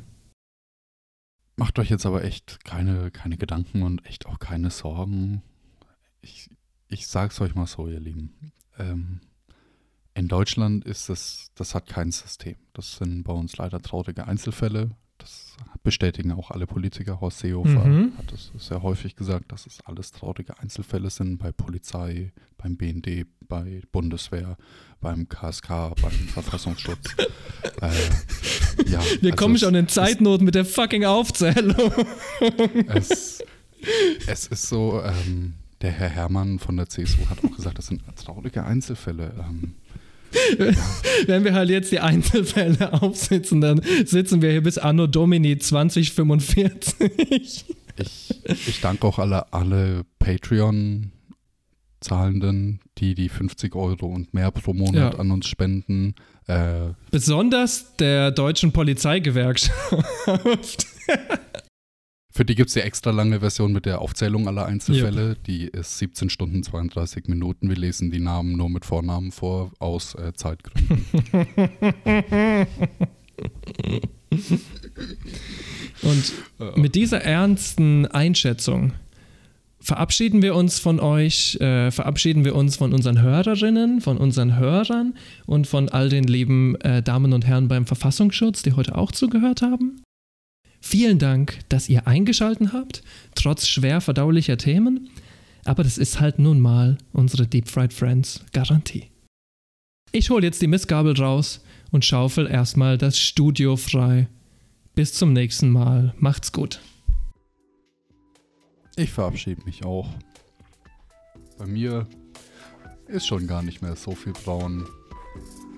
Macht euch jetzt aber echt keine, keine Gedanken und echt auch keine Sorgen. Ich, ich sag's euch mal so, ihr Lieben. Ähm, in Deutschland ist es, das hat kein System. Das sind bei uns leider traurige Einzelfälle. Das bestätigen auch alle Politiker. Horst Seehofer mhm. hat es sehr häufig gesagt, dass es alles traurige Einzelfälle sind bei Polizei, beim BND, bei Bundeswehr, beim KSK, beim Verfassungsschutz. äh, ja, Wir also kommen schon in Zeitnot mit der fucking Aufzählung. es, es ist so, ähm, der Herr Herrmann von der CSU hat auch gesagt, das sind traurige Einzelfälle. Ähm, Wenn wir halt jetzt die Einzelfälle aufsitzen, dann sitzen wir hier bis Anno Domini 2045. ich, ich danke auch alle, alle Patreon-Zahlenden, die die 50 Euro und mehr pro Monat Ja. an uns spenden. Äh, Besonders der deutschen Polizeigewerkschaft. für die gibt es die extra lange Version mit der Aufzählung aller Einzelfälle. Die ist 17 Stunden 32 Minuten. Wir lesen die Namen nur mit Vornamen vor, aus äh, Zeitgründen. Und mit dieser ernsten Einschätzung verabschieden wir uns von euch, äh, verabschieden wir uns von unseren Hörerinnen, von unseren Hörern und von all den lieben äh, Damen und Herren beim Verfassungsschutz, die heute auch zugehört haben. Vielen Dank, dass ihr eingeschalten habt, trotz schwer verdaulicher Themen. Aber das ist halt nun mal unsere Deep Fried Friends Garantie. Ich hole jetzt die Missgabel raus und schaufel erstmal das Studio frei. Bis zum nächsten Mal. Macht's gut. Ich verabschiede mich auch. Bei mir ist schon gar nicht mehr so viel braun.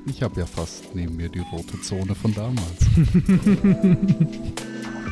Ich habe ja fast neben mir die rote Zone von damals.